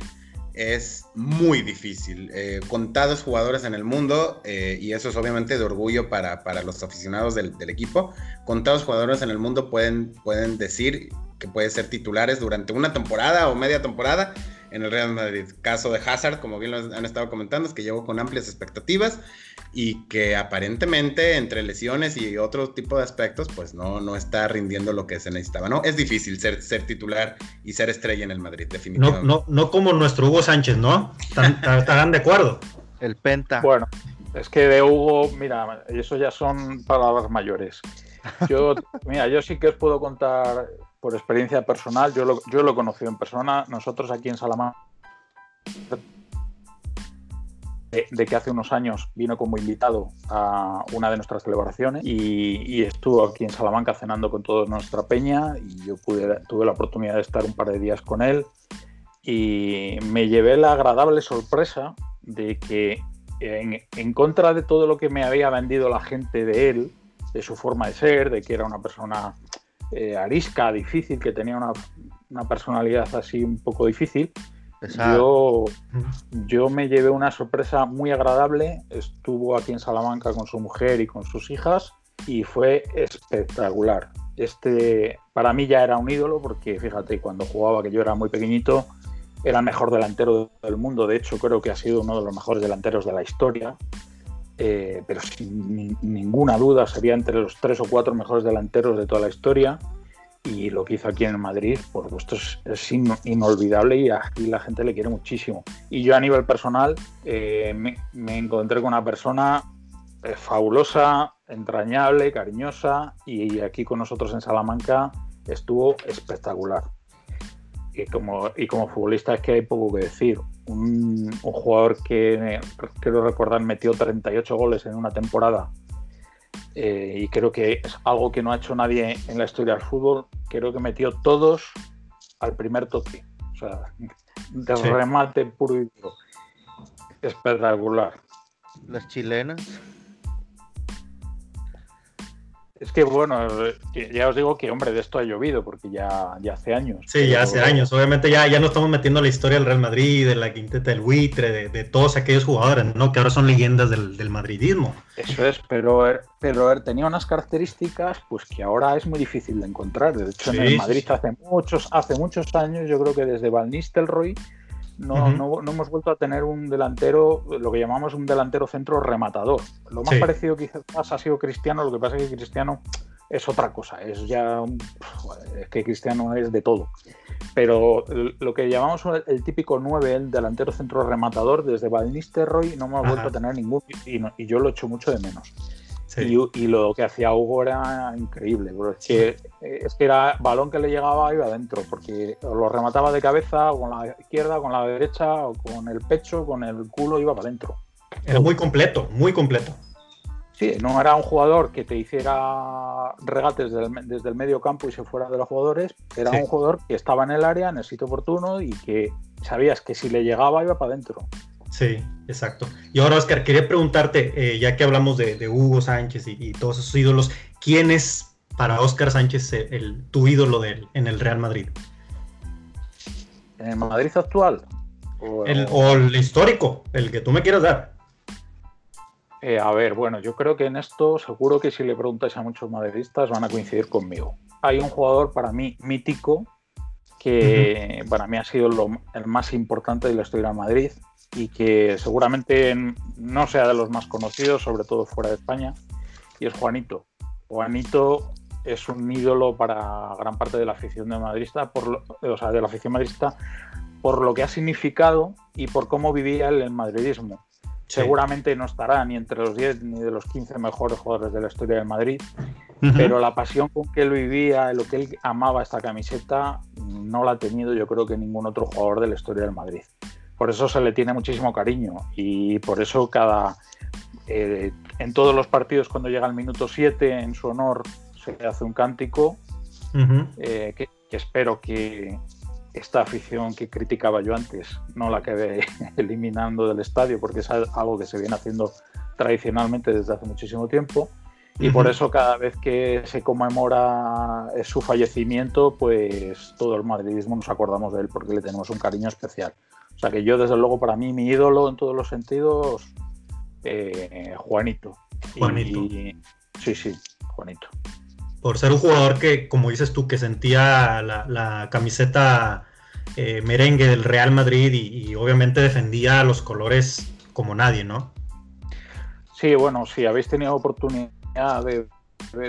es muy difícil. Eh, contados jugadores en el mundo, eh, y eso es obviamente de orgullo para, para los aficionados del, del, equipo, contados jugadores en el mundo pueden, pueden decir que pueden ser titulares durante una temporada o media temporada en el Real Madrid. Caso de Hazard, como bien lo han estado comentando, es que llegó con amplias expectativas y que aparentemente entre lesiones y otro tipo de aspectos, pues no, no está rindiendo lo que se necesitaba. ¿no? Es difícil ser, ser titular y ser estrella en el Madrid, definitivamente. No, no, no como nuestro Hugo Sánchez, ¿no? Estarán de acuerdo. El Penta. Bueno, es que de Hugo, mira, eso ya son palabras mayores. Yo, mira, yo sí que os puedo contar por experiencia personal, yo lo, yo lo he conocido en persona. Nosotros aquí en Salamanca, de, que hace unos años vino como invitado a una de nuestras celebraciones y, estuvo aquí en Salamanca cenando con toda nuestra peña y yo tuve la oportunidad de estar un par de días con él y me llevé la agradable sorpresa de que en contra de todo lo que me había vendido la gente de él, de su forma de ser, de que era una persona eh, arisca, difícil, que tenía una, una, personalidad así un poco difícil. Yo, yo, me llevé una sorpresa muy agradable. Estuvo aquí en Salamanca con su mujer y con sus hijas y fue espectacular. Este para mí ya era un ídolo porque fíjate, cuando jugaba, que yo era muy pequeñito, era el mejor delantero del mundo. De hecho, creo que ha sido uno de los mejores delanteros de la historia. Eh, pero sin ni, ninguna duda sería entre los tres o cuatro mejores delanteros de toda la historia. Y lo que hizo aquí en Madrid, por supuesto, es, es in, inolvidable y aquí la gente le quiere muchísimo. Y yo a nivel personal eh, me, me, encontré con una persona eh, fabulosa, entrañable, cariñosa y, y aquí con nosotros en Salamanca estuvo espectacular. Y como, y como futbolista es que hay poco que decir. Un, un, jugador que quiero recordar metió 38 goles en una temporada eh, y creo que es algo que no ha hecho nadie en la historia del fútbol. Creo que metió todos al primer toque. O sea, de sí. remate puro y duro. Espectacular. Las chilenas. Es que bueno, ya os digo que hombre, de esto ha llovido porque ya, ya hace años. Sí, ya hace años. Obviamente ya, ya no estamos metiendo la historia del Real Madrid, de la quinteta del buitre, de, de, todos aquellos jugadores, ¿no? Que ahora son leyendas del, del madridismo. Eso es, pero, pero tenía unas características pues que ahora es muy difícil de encontrar. De hecho, sí, en el Madrid hace muchos, hace muchos años, yo creo que desde Van Nistelrooy no, uh -huh. no, no, hemos vuelto a tener un delantero, lo que llamamos un delantero centro rematador. Lo más sí. parecido quizás ha sido Cristiano, lo que pasa es que Cristiano es otra cosa, es ya un, es que Cristiano es de todo. Pero lo que llamamos el, típico 9, el delantero centro rematador, desde Van Nistelrooy no hemos Ajá. vuelto a tener ningún y, no, y yo lo echo mucho de menos. Sí. Y, y, lo que hacía Hugo era increíble, porque es que, es que era balón que le llegaba iba adentro, porque lo remataba de cabeza, o con la izquierda, con la derecha, o con el pecho, con el culo, iba para adentro. Era muy completo, muy completo. Sí, no era un jugador que te hiciera regates desde el, desde el medio campo y se fuera de los jugadores, era sí. un jugador que estaba en el área en el sitio oportuno y que sabías que si le llegaba iba para adentro. Sí, exacto. Y ahora, Oscar, quería preguntarte, eh, ya que hablamos de, de Hugo Sánchez y, y, todos esos ídolos, ¿quién es para Oscar Sánchez el, el, tu ídolo de, en el Real Madrid? ¿En el Madrid actual? O el, o el histórico, el que tú me quieras dar. Eh, a ver, bueno, yo creo que en esto seguro que si le preguntáis a muchos madridistas van a coincidir conmigo. Hay un jugador para mí mítico que uh -huh. para mí ha sido lo, el más importante de la historia de Madrid y que seguramente no sea de los más conocidos, sobre todo fuera de España, y es Juanito. Juanito es un ídolo para gran parte de la afición de madrista, por lo, o sea, de la afición madrista, por lo que ha significado y por cómo vivía él el madridismo. Sí. Seguramente no estará ni entre los 10 ni de los 15 mejores jugadores de la historia del Madrid, uh -huh. pero la pasión con que él vivía, lo que él amaba esta camiseta, no la ha tenido yo creo que ningún otro jugador de la historia del Madrid por eso se le tiene muchísimo cariño y por eso cada eh, en todos los partidos cuando llega el minuto 7 en su honor se hace un cántico eh, que, espero que esta afición que criticaba yo antes no la quede eliminando del estadio porque es algo que se viene haciendo tradicionalmente desde hace muchísimo tiempo. Y por eso cada vez que se conmemora su fallecimiento pues todo el madridismo nos acordamos de él porque le tenemos un cariño especial o sea que yo desde luego para mí mi ídolo en todos los sentidos eh, Juanito. Juanito. sí, sí, Juanito. Por ser un jugador que, como dices tú, que sentía la, camiseta eh, merengue del Real Madrid y, obviamente defendía los colores como nadie, ¿no? Sí, bueno, si habéis tenido oportunidad de,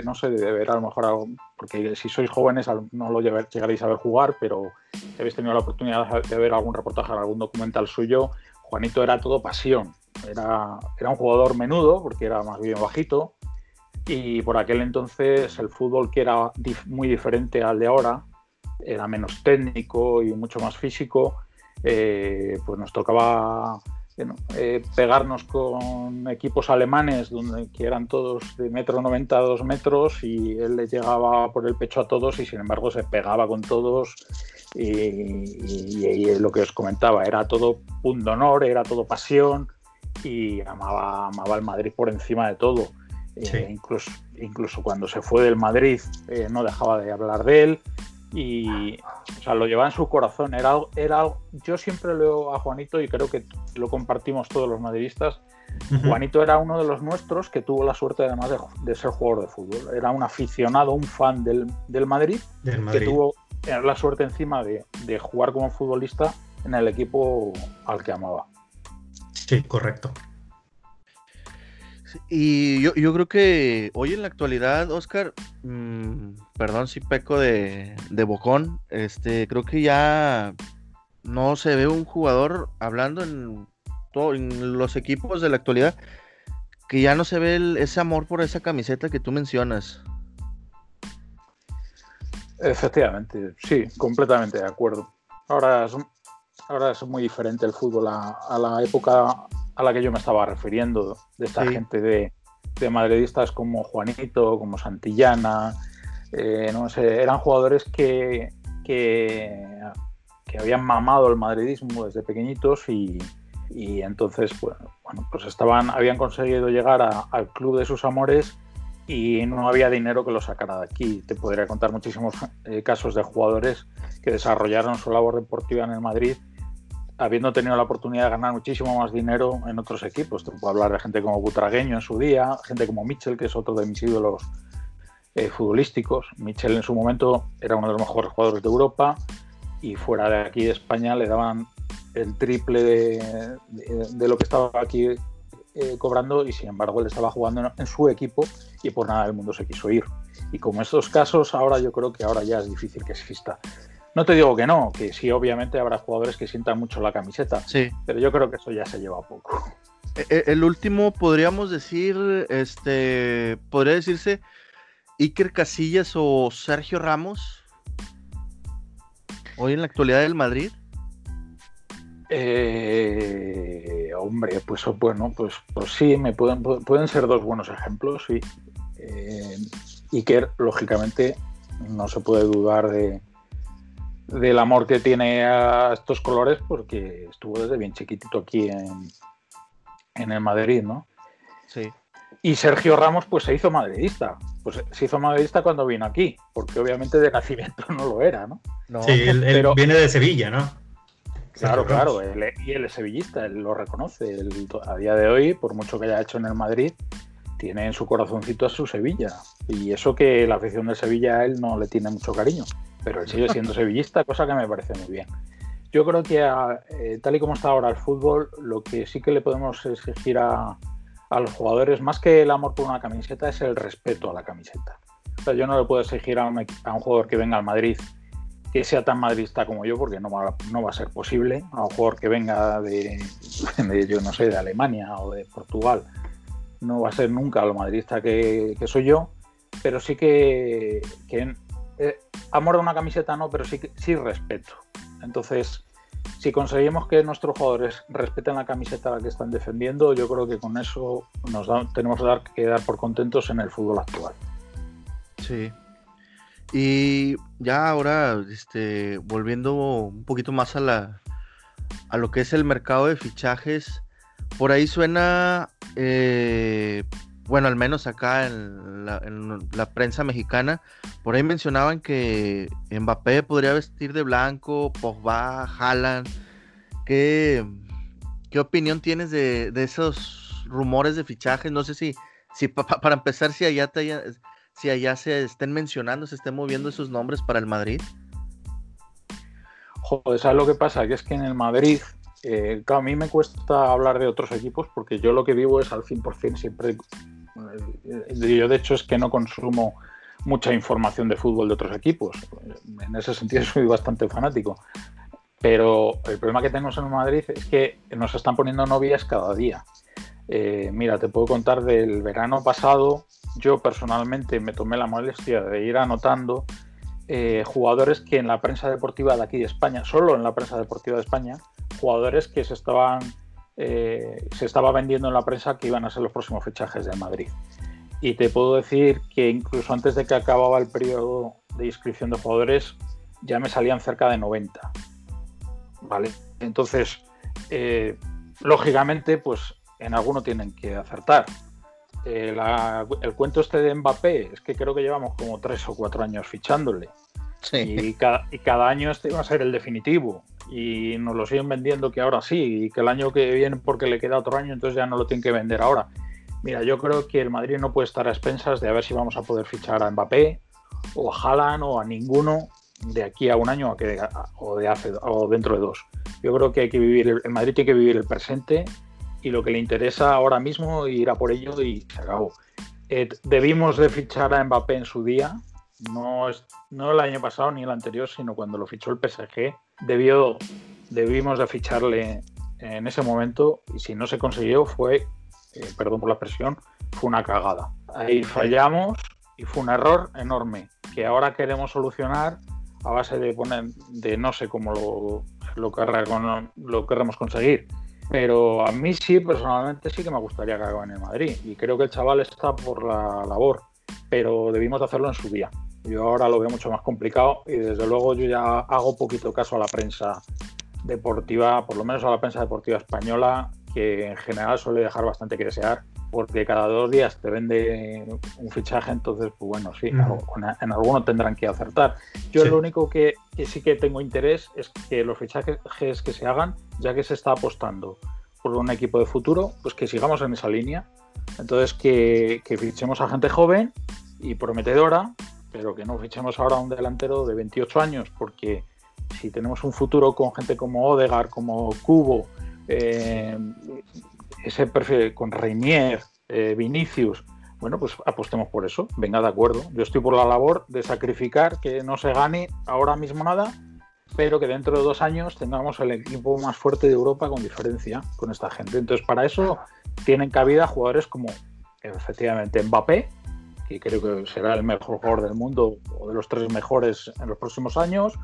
no sé, de ver a lo mejor algo, porque si sois jóvenes no lo llegaréis a ver jugar, pero si habéis tenido la oportunidad de ver algún reportaje, algún documental suyo, Juanito era todo pasión. Era, era un jugador menudo, porque era más bien bajito, y por aquel entonces el fútbol que era muy diferente al de ahora, era menos técnico y mucho más físico, eh, pues nos tocaba eh, pegarnos con equipos alemanes donde que eran todos de metro 90 a dos metros y él le llegaba por el pecho a todos y sin embargo se pegaba con todos y, y lo que os comentaba era todo punto honor, era todo pasión, y amaba, amaba el Madrid por encima de todo. Eh, incluso, incluso cuando se fue del Madrid eh, no dejaba de hablar de él y o sea, lo llevaba en su corazón. Era, era, yo siempre leo a Juanito y creo que lo compartimos todos los madridistas. Juanito era uno de los nuestros que tuvo la suerte además de, ser jugador de fútbol. Era un aficionado, un fan del, del, Madrid, que tuvo la suerte encima de, de jugar como futbolista en el equipo al que amaba. Sí, correcto. Y yo, creo que hoy en la actualidad, Oscar, mm, perdón si peco de, bocón, este, creo que ya no se ve un jugador hablando en, en los equipos de la actualidad que ya no se ve ese amor por esa camiseta que tú mencionas. Efectivamente, sí, completamente de acuerdo. Ahora es, ahora es muy diferente el fútbol a, la época a la que yo me estaba refiriendo, de esta gente de, madridistas como Juanito, como Santillana, eh, no sé, eran jugadores que, que, habían mamado el madridismo desde pequeñitos y, entonces pues, bueno, pues estaban, habían conseguido llegar al club de sus amores y no había dinero que lo sacara de aquí. Te podría contar muchísimos eh, casos de jugadores que desarrollaron su labor deportiva en el Madrid habiendo tenido la oportunidad de ganar muchísimo más dinero en otros equipos. Te puedo hablar de gente como Butragueño en su día, gente como Mitchell, que es otro de mis ídolos eh, futbolísticos. Mitchell en su momento era uno de los mejores jugadores de Europa y fuera de aquí de España le daban el triple de, lo que estaba aquí eh, cobrando y sin embargo él estaba jugando en, su equipo y por nada del mundo se quiso ir. Y como estos casos, ahora yo creo que ahora ya es difícil que exista. No te digo que no, que sí, obviamente habrá jugadores que sientan mucho la camiseta. Sí. Pero yo creo que eso ya se lleva poco. E, e, el último, podríamos decir, este, podría decirse Iker Casillas o Sergio Ramos. Hoy en la actualidad del Madrid. Eh, hombre, pues bueno, pues, pues sí, me pueden, pueden ser dos buenos ejemplos, sí. Eh, Iker, lógicamente, no se puede dudar de, del amor que tiene a estos colores porque estuvo desde bien chiquitito aquí en, en el Madrid, ¿no? Sí. Y Sergio Ramos pues se hizo madridista. Pues se hizo madridista cuando vino aquí, porque obviamente de nacimiento no lo era, ¿no? sí, él, viene de Sevilla, ¿no? Claro, claro, y él es sevillista, él lo reconoce. a día de hoy, por mucho que haya hecho en el Madrid, tiene en su corazoncito a su Sevilla. Y eso que la afición de Sevilla a él no le tiene mucho cariño pero él sigue siendo sevillista, cosa que me parece muy bien. Yo creo que eh, tal y como está ahora el fútbol, lo que sí que le podemos exigir a, los jugadores, más que el amor por una camiseta, es el respeto a la camiseta. O sea, yo no le puedo exigir a un, jugador que venga al Madrid que sea tan madridista como yo, porque no va, no va a ser posible. A un jugador que venga de, yo no sé, de Alemania o de Portugal, no va a ser nunca lo madridista que, soy yo, pero sí que, eh, amor a una camiseta no, pero sí, sí respeto. Entonces, si conseguimos que nuestros jugadores respeten la camiseta a la que están defendiendo, yo creo que con eso nos tenemos que dar, que dar por contentos en el fútbol actual. Sí. Y ya ahora, este, volviendo un poquito más a la a lo que es el mercado de fichajes, por ahí suena, eh, bueno, al menos acá en la, prensa mexicana, por ahí mencionaban que Mbappé podría vestir de blanco, Pogba, Haaland. ¿Qué, qué opinión tienes de, esos rumores de fichajes? No sé si, si para empezar, si allá te, si allá se estén mencionando, se estén moviendo esos nombres para el Madrid. Joder, ¿sabes lo que pasa? Que es que en el Madrid, eh, a mí me cuesta hablar de otros equipos porque yo lo que vivo es al 100% siempre. Eh, yo, de hecho, es que no consumo mucha información de fútbol de otros equipos. En ese sentido, soy bastante fanático. Pero el problema que tenemos en Madrid es que nos están poniendo novias cada día. Eh, mira, te puedo contar del verano pasado, yo personalmente me tomé la molestia de ir anotando eh, jugadores que en la prensa deportiva de aquí de España, solo en la prensa deportiva de España, jugadores que se estaban eh, se estaba vendiendo en la prensa que iban a ser los próximos fichajes del Madrid. Y te puedo decir que incluso antes de que acababa el periodo de inscripción de jugadores, ya me salían cerca de 90. ¿Vale? Entonces, eh, lógicamente, pues en alguno tienen que acertar. Eh, el cuento este de Mbappé es que creo que llevamos como tres o cuatro años fichándole. Y, cada, año este va a ser el definitivo. Y nos lo siguen vendiendo que ahora sí, y que el año que viene, porque le queda otro año, entonces ya no lo tienen que vender ahora. Mira, yo creo que el Madrid no puede estar a expensas de a ver si vamos a poder fichar a Mbappé, o a Haaland, o a ninguno de aquí a un año o, de hace, o dentro de dos. Yo creo que hay que vivir, el Madrid tiene que vivir el presente y lo que le interesa ahora mismo ir a por ello y se acabó. Eh, debimos de fichar a Mbappé en su día, no, es, no el año pasado ni el anterior, sino cuando lo fichó el PSG. Debió, debimos de ficharle en ese momento y si no se consiguió fue, eh, perdón por la expresión, fue una cagada. Ahí fallamos y fue un error enorme que ahora queremos solucionar a base de poner, de no sé cómo lo, lo, lo querremos conseguir, pero a mí sí, personalmente sí que me gustaría que haga en el Madrid. Y creo que el chaval está por la labor, pero debimos de hacerlo en su día. Yo ahora lo veo mucho más complicado y desde luego yo ya hago poquito caso a la prensa deportiva, por lo menos a la prensa deportiva española, que en general suele dejar bastante que desear porque cada dos días te vende un fichaje, entonces, pues bueno, sí, en alguno tendrán que acertar. Yo lo único que, sí que tengo interés es que los fichajes que se hagan, ya que se está apostando por un equipo de futuro, pues que sigamos en esa línea. Entonces, que, que fichemos a gente joven y prometedora, pero que no fichemos ahora un delantero de 28 años, porque si tenemos un futuro con gente como Odegar, como Cubo, eh, ese perfil con Reinier, eh, Vinicius, bueno, pues apostemos por eso. Venga, de acuerdo. Yo estoy por la labor de sacrificar que no se gane ahora mismo nada, pero que dentro de dos años tengamos el equipo más fuerte de Europa con diferencia con esta gente. Entonces, para eso tienen cabida jugadores como efectivamente Mbappé, que creo que será el mejor jugador del mundo o de los tres mejores en los próximos años.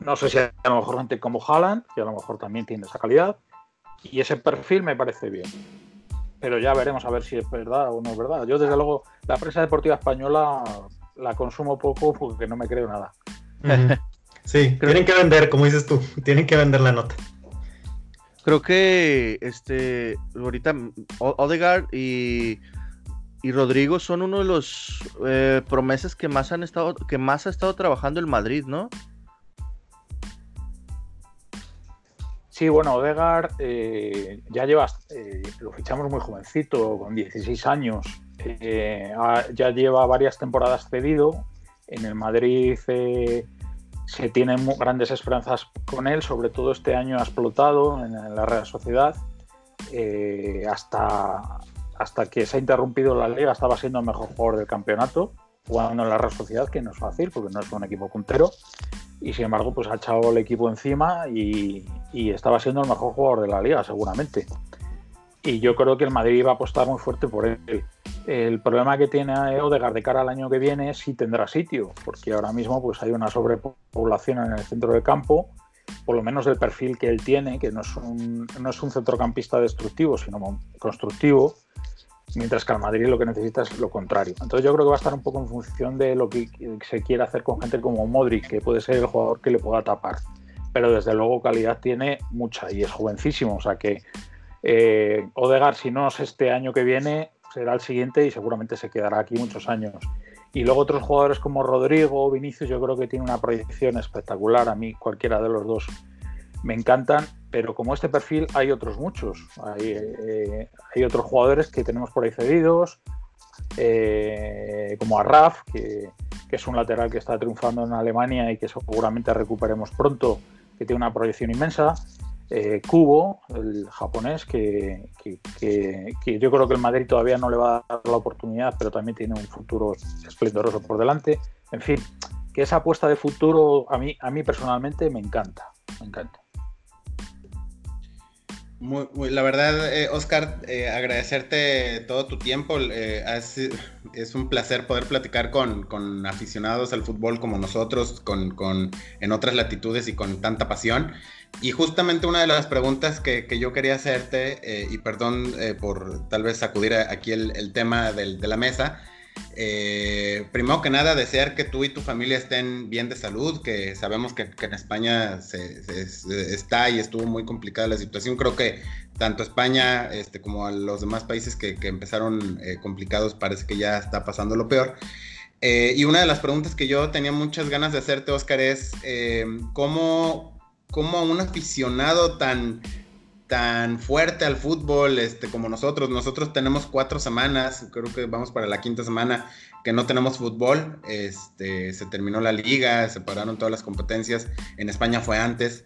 No sé si a lo mejor gente como Haaland, que a lo mejor también tiene esa calidad. Y ese perfil me parece bien. Pero ya veremos a ver si es verdad o no es verdad. Yo, desde luego, la prensa deportiva española la consumo poco porque no me creo nada. Sí, tienen que vender, como dices tú, tienen que vender la nota. Creo que este ahorita Odegaard y, y Rodrigo son uno de los eh, promesas que más han estado, que más ha estado trabajando el Madrid, ¿no? Sí, bueno, Odegar eh, ya lleva, eh, lo fichamos muy jovencito, con 16 años, eh, ya lleva varias temporadas cedido. En el Madrid se tienen grandes esperanzas con él, sobre todo este año ha explotado en, la Real Sociedad. hasta, hasta que se ha interrumpido la liga estaba siendo el mejor jugador del campeonato, jugando en la Real Sociedad, que no es fácil porque no es un equipo puntero y sin embargo pues ha echado el equipo encima y, estaba siendo el mejor jugador de la liga seguramente. Y yo creo que el Madrid va a apostar muy fuerte por él. El problema que tiene Odegaard de cara al año que viene es si tendrá sitio, porque ahora mismo pues hay una sobrepoblación en el centro del campo por lo menos del perfil que él tiene, que no es un, no es un centrocampista destructivo, sino constructivo, mientras que al Madrid lo que necesita es lo contrario. Entonces yo creo que va a estar un poco en función de lo que se quiere hacer con gente como Modric, que puede ser el jugador que le pueda tapar. Pero desde luego calidad tiene mucha y es jovencísimo. O sea que eh, Odegar, si no es este año que viene, será el siguiente y seguramente se quedará aquí muchos años. Y luego otros jugadores como Rodrigo o Vinicius, yo creo que tiene una proyección espectacular. A mí cualquiera de los dos me encantan pero como este perfil hay otros muchos. Hay, eh, otros jugadores que tenemos por ahí cedidos, eh, como Arraf, que, que, es un lateral que está triunfando en Alemania y que seguramente recuperemos pronto, que tiene una proyección inmensa. Eh, Kubo, el japonés, que, que, yo creo que el Madrid todavía no le va a dar la oportunidad, pero también tiene un futuro esplendoroso por delante. En fin, que esa apuesta de futuro a mí, a mí personalmente me encanta, me encanta la verdad, eh, Oscar, eh, agradecerte todo tu tiempo. Eh, es, un placer poder platicar con, aficionados al fútbol como nosotros, con, en otras latitudes y con tanta pasión. Y justamente una de las preguntas que, yo quería hacerte, y perdón por tal vez sacudir aquí el, tema de la mesa, eh, primero que nada, desear que tú y tu familia estén bien de salud, que sabemos que, en España está y estuvo muy complicada la situación. Creo que tanto España este, como los demás países que, empezaron eh, complicados parece que ya está pasando lo peor. Eh, y una de las preguntas que yo tenía muchas ganas de hacerte, Oscar, es ¿cómo, cómo un aficionado tan tan fuerte al fútbol este, como nosotros. Nosotros tenemos cuatro semanas, creo que vamos para la quinta semana que no tenemos fútbol. Este, se terminó la liga, se pararon todas las competencias. En España fue antes.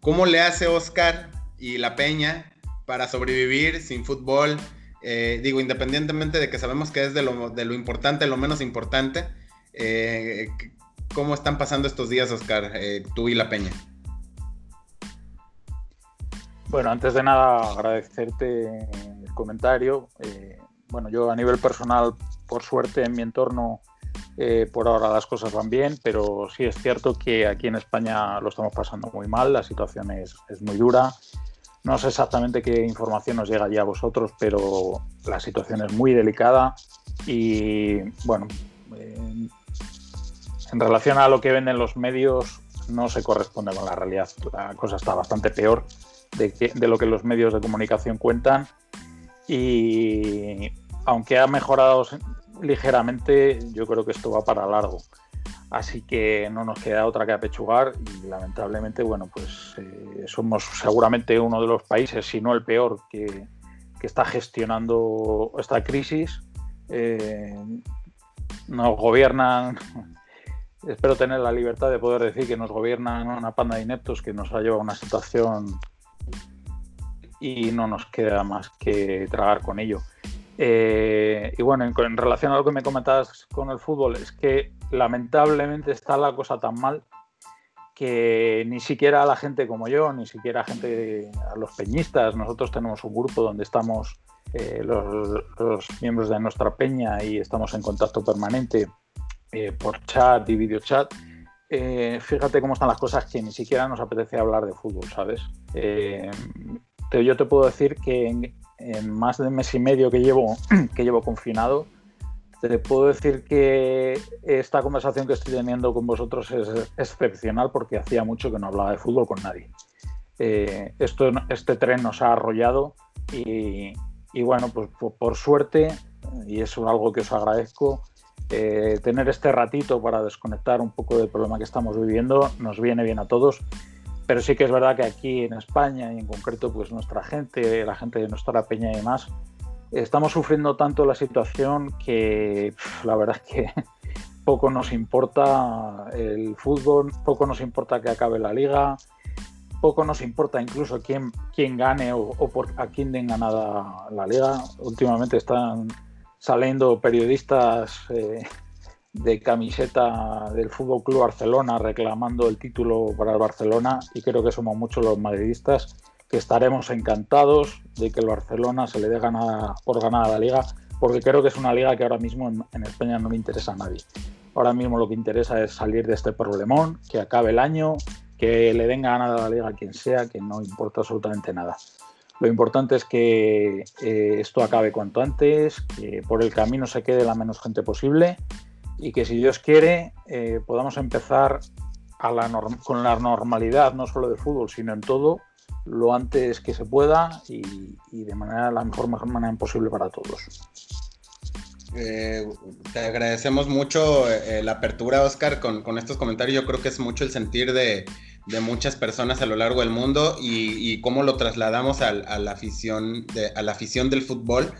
¿Cómo le hace Oscar y la Peña para sobrevivir sin fútbol? Eh, digo, independientemente de que sabemos que es de lo, de lo importante, lo menos importante. Eh, ¿Cómo están pasando estos días, Oscar, eh, tú y la Peña? Bueno, antes de nada agradecerte el comentario. Eh, bueno, yo a nivel personal, por suerte en mi entorno, eh, por ahora las cosas van bien, pero sí es cierto que aquí en España lo estamos pasando muy mal, la situación es, muy dura. No sé exactamente qué información nos llega ya a vosotros, pero la situación es muy delicada y bueno, eh, en relación a lo que venden los medios no se corresponde con la realidad. La cosa está bastante peor de, lo que los medios de comunicación cuentan y aunque ha mejorado ligeramente, yo creo que esto va para largo. Así que no nos queda otra que apechugar y lamentablemente, bueno, pues eh, somos seguramente uno de los países, si no el peor, que, está gestionando esta crisis. Eh, nos gobiernan, espero tener la libertad de poder decir que nos gobiernan una panda de ineptos que nos ha llevado a una situación y no nos queda más que tragar con ello. Eh, y bueno, en, relación a lo que me comentabas con el fútbol, es que lamentablemente está la cosa tan mal que ni siquiera la gente como yo, ni siquiera gente, a los peñistas, nosotros tenemos un grupo donde estamos eh, los, miembros de nuestra peña y estamos en contacto permanente eh, por chat y videochat. fíjate cómo están las cosas que ni siquiera nos apetece hablar de fútbol, ¿sabes? Yo te puedo decir que en, más de un mes y medio que llevo, que llevo confinado, te puedo decir que esta conversación que estoy teniendo con vosotros es excepcional porque hacía mucho que no hablaba de fútbol con nadie. Eh, esto, este tren nos ha arrollado y, bueno, pues por, suerte, y eso es algo que os agradezco, eh, tener este ratito para desconectar un poco del problema que estamos viviendo nos viene bien a todos pero sí que es verdad que aquí en España y en concreto pues nuestra gente, la gente de nuestra peña y demás, estamos sufriendo tanto la situación que la verdad es que poco nos importa el fútbol, poco nos importa que acabe la liga, poco nos importa incluso quién, quién gane o, por, a quién den ganada la liga. Últimamente están saliendo periodistas eh, de camiseta del Fútbol Club Barcelona reclamando el título para el Barcelona y creo que somos muchos los madridistas que estaremos encantados de que el Barcelona se le dé ganada, por ganar a la liga porque creo que es una liga que ahora mismo en, España no le interesa a nadie. Ahora mismo lo que interesa es salir de este problemón, que acabe el año, que le den ganas a la liga a quien sea, que no importa absolutamente nada. Lo importante es que eh, esto acabe cuanto antes, que por el camino se quede la menos gente posible y que si Dios quiere eh, podamos empezar con la normalidad, no solo de fútbol, sino en todo, lo antes que se pueda y, de manera la mejor manera posible para todos. Eh, te agradecemos mucho eh, la apertura, Oscar, con, estos comentarios. Yo creo que es mucho el sentir de, muchas personas a lo largo del mundo y, cómo lo trasladamos a, la afición a la afición del fútbol.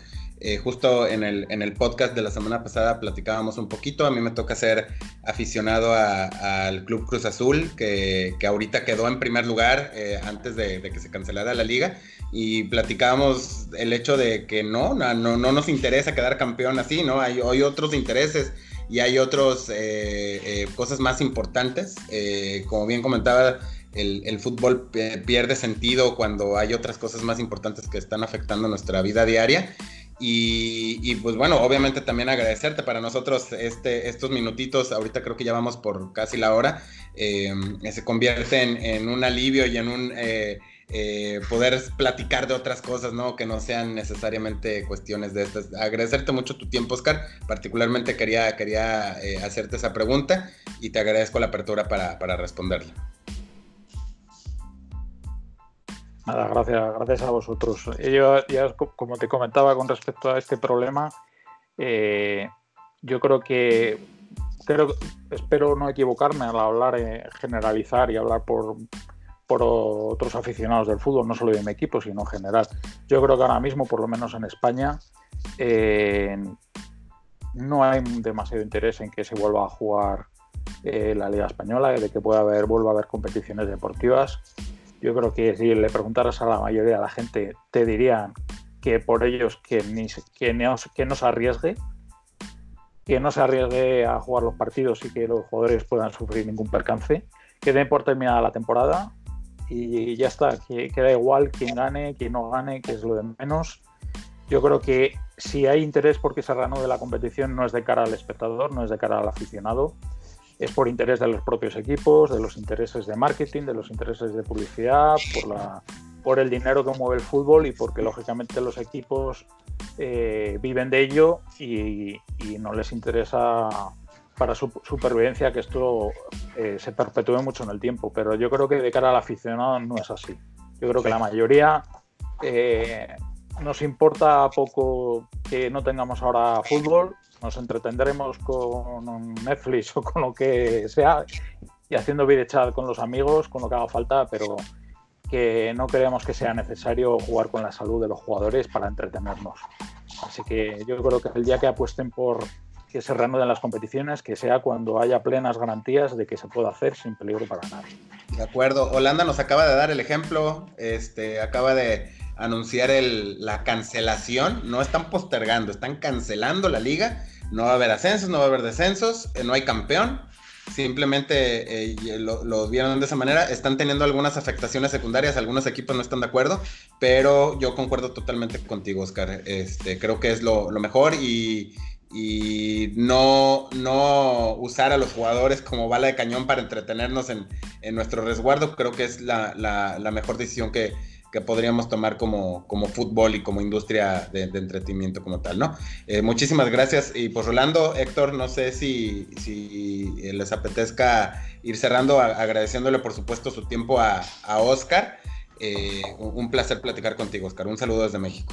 Eh, justo en el, en el podcast de la semana pasada platicábamos un poquito. A mí me toca ser aficionado al Club Cruz Azul, que, ahorita quedó en primer lugar eh, antes de, que se cancelara la liga. Y platicábamos el hecho de que no, no, no nos interesa quedar campeón así, ¿no? Hay, otros intereses y hay otras eh, cosas más importantes. como bien comentaba, el, el, fútbol pierde sentido cuando hay otras cosas más importantes que están afectando nuestra vida diaria. Y, pues bueno, obviamente también agradecerte para nosotros este, estos minutitos, ahorita creo que ya vamos por casi la hora, eh, se convierte en, un alivio y en un eh, eh, poder platicar de otras cosas, ¿no? Que no sean necesariamente cuestiones de estas. Agradecerte mucho tu tiempo, Oscar, particularmente quería, quería hacerte esa pregunta y te agradezco la apertura para, para responderla. Nada, gracias, gracias a vosotros. Yo, ya, como te comentaba con respecto a este problema, eh, yo creo que, creo, espero no equivocarme al hablar, eh, generalizar y hablar por, por otros aficionados del fútbol, no solo de mi equipo, sino en general. Yo creo que ahora mismo, por lo menos en España, eh, no hay demasiado interés en que se vuelva a jugar la Liga Española, de que pueda haber, vuelva a haber competiciones deportivas. Yo creo que si le preguntaras a la mayoría de la gente, te dirían que por ellos que, ni, que, no, que no se arriesgue, que no se arriesgue a jugar los partidos y que los jugadores puedan sufrir ningún percance, que den por terminada la temporada y ya está, que, que da igual quién gane, quién no gane, que es lo de menos. Yo creo que si hay interés porque se reanude la competición no es de cara al espectador, no es de cara al aficionado, es por interés de los propios equipos, de los intereses de marketing, de los intereses de publicidad, por, la, por el dinero que mueve el fútbol y porque lógicamente los equipos eh, viven de ello y, no les interesa para su supervivencia que esto eh, se perpetúe mucho en el tiempo. Pero yo creo que de cara al aficionado no es así. Yo creo que la mayoría eh, nos importa poco que no tengamos ahora fútbol nos entretendremos con Netflix o con lo que sea y haciendo chat con los amigos, con lo que haga falta, pero que no creemos que sea necesario jugar con la salud de los jugadores para entretenernos. Así que yo creo que el día que apuesten por que se reanuden las competiciones, que sea cuando haya plenas garantías de que se pueda hacer sin peligro para nadie. De acuerdo. Holanda nos acaba de dar el ejemplo, este, acaba de anunciar la cancelación, no están postergando, están cancelando la liga no va a haber ascensos, no va a haber descensos, eh, no hay campeón. Simplemente eh, lo, vieron de esa manera. Están teniendo algunas afectaciones secundarias, algunos equipos no están de acuerdo, pero yo concuerdo totalmente contigo, Oscar. Este, creo que es lo, mejor y, no, no usar a los jugadores como bala de cañón para entretenernos en, nuestro resguardo, creo que es la mejor decisión que, que podríamos tomar como, como fútbol y como industria de, entretenimiento como tal, ¿no? Eh, muchísimas gracias. Y pues Rolando, Héctor, no sé si, si les apetezca ir cerrando, agradeciéndole por supuesto su tiempo a, a Oscar. Eh, un placer platicar contigo, Oscar. Un saludo desde México.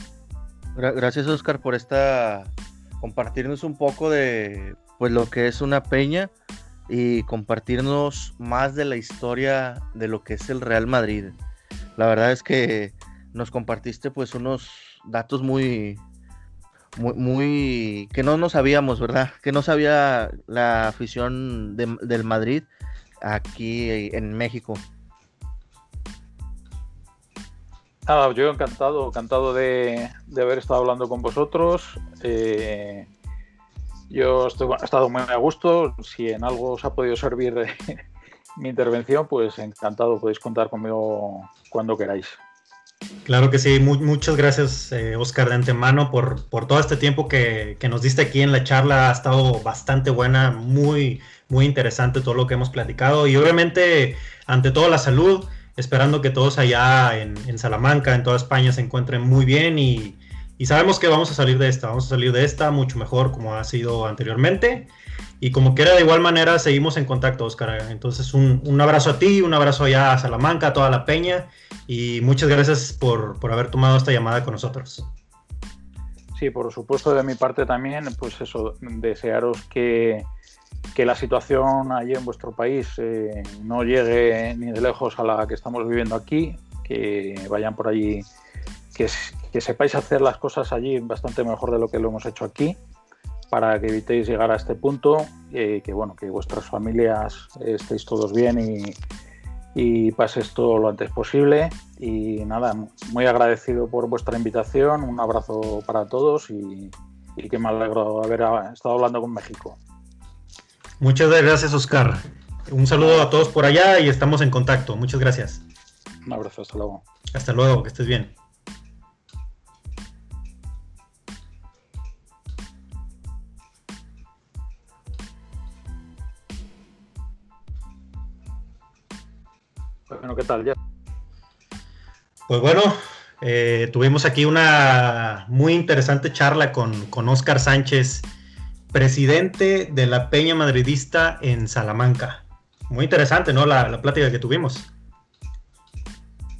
Gracias, Oscar, por esta compartirnos un poco de pues lo que es una peña y compartirnos más de la historia de lo que es el Real Madrid. La verdad es que nos compartiste pues unos datos muy, muy, que no nos sabíamos, ¿verdad? Que no sabía la afición del Madrid aquí en México. Nada, yo encantado, encantado de, haber estado hablando con vosotros. Eh, yo estoy, he estado muy a gusto. Si en algo os ha podido servir mi intervención, pues encantado, podéis contar conmigo cuando queráis. Claro que sí, muchas gracias eh, Oscar de antemano por, por todo este tiempo que, nos diste aquí en la charla, ha estado bastante buena, muy, muy interesante todo lo que hemos platicado y obviamente ante todo la salud, esperando que todos allá en, Salamanca, en toda España se encuentren muy bien y, sabemos que vamos a salir de esta, vamos a salir de esta mucho mejor como ha sido anteriormente. Y como quiera, de igual manera, seguimos en contacto, Oscar. Entonces, un, un, abrazo a ti, un abrazo allá a Salamanca, a toda la peña, y muchas gracias por, por haber tomado esta llamada con nosotros. Sí, por supuesto, de mi parte también, pues eso, desearos que, que la situación allí en vuestro país eh, no llegue ni de lejos a la que estamos viviendo aquí, que vayan por allí, que, que sepáis hacer las cosas allí bastante mejor de lo que lo hemos hecho aquí, para que evitéis llegar a este punto, y que bueno, que vuestras familias estéis todos bien y, y pases todo lo antes posible. Y nada, muy agradecido por vuestra invitación, un abrazo para todos y, que me alegro de haber estado hablando con México. Muchas gracias, Oscar. Un saludo a todos por allá y estamos en contacto. Muchas gracias. Un abrazo, hasta luego. Hasta luego, que estés bien. Bueno, ¿qué tal? Ya. Pues bueno, eh, tuvimos aquí una muy interesante charla con, con Oscar Sánchez, presidente de la Peña Madridista en Salamanca. Muy interesante, ¿no? La, la plática que tuvimos.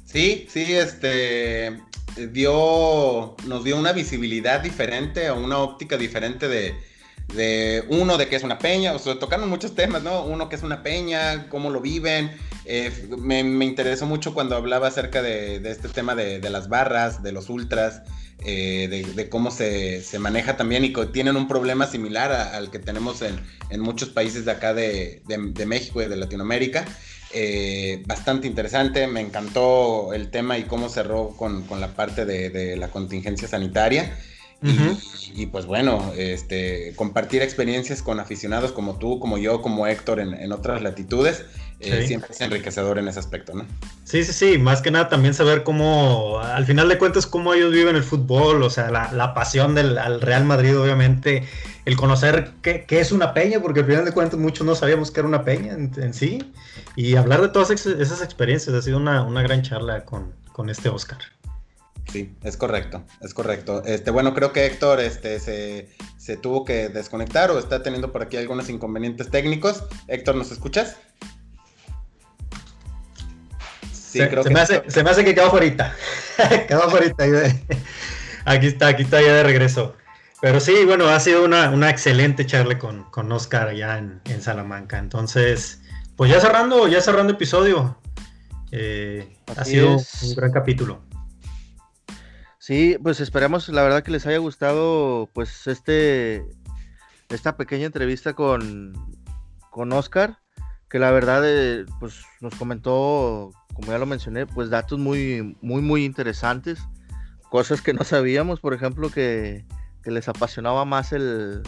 Sí, sí, este dio, nos dio una visibilidad diferente, o una óptica diferente de, de uno, de qué es una peña, o sea, tocaron muchos temas, ¿no? Uno, qué es una peña, cómo lo viven. Eh, me, interesó mucho cuando hablaba acerca de, este tema de, las barras, de los ultras, eh, de, cómo se, maneja también y que tienen un problema similar al que tenemos en, muchos países de acá de, México y de Latinoamérica. Eh, bastante interesante, me encantó el tema y cómo cerró con, con la parte de, la contingencia sanitaria y, pues bueno, este, compartir experiencias con aficionados como tú, como yo, como Héctor en, otras latitudes, eh, siempre es enriquecedor en ese aspecto, ¿no? Sí, sí, sí, más que nada también saber cómo, al final de cuentas, cómo ellos viven el fútbol, o sea, la, pasión del al Real Madrid, obviamente, el conocer qué, es una peña, porque al final de cuentas muchos no sabíamos qué era una peña en, sí, y hablar de todas esas experiencias, ha sido una, una gran charla con, con este Oscar. Sí, es correcto, es correcto. Este, bueno, creo que Héctor este, se, tuvo que desconectar o está teniendo por aquí algunos inconvenientes técnicos. Héctor, ¿nos escuchas? Sí, se, creo que me hace, se me hace que quedó ahorita. quedó ahorita. aquí está, aquí está ya de regreso. Pero sí, bueno, ha sido una, excelente charla con, con Oscar allá en, Salamanca. Entonces, pues ya cerrando, ya cerrando episodio. Eh, ha sido un gran capítulo. Sí, pues esperamos, la verdad que les haya gustado, pues este, esta pequeña entrevista con, con Oscar, que la verdad, eh, pues nos comentó, como ya lo mencioné, pues datos muy, muy, muy interesantes, cosas que no sabíamos, por ejemplo, que, les apasionaba más el,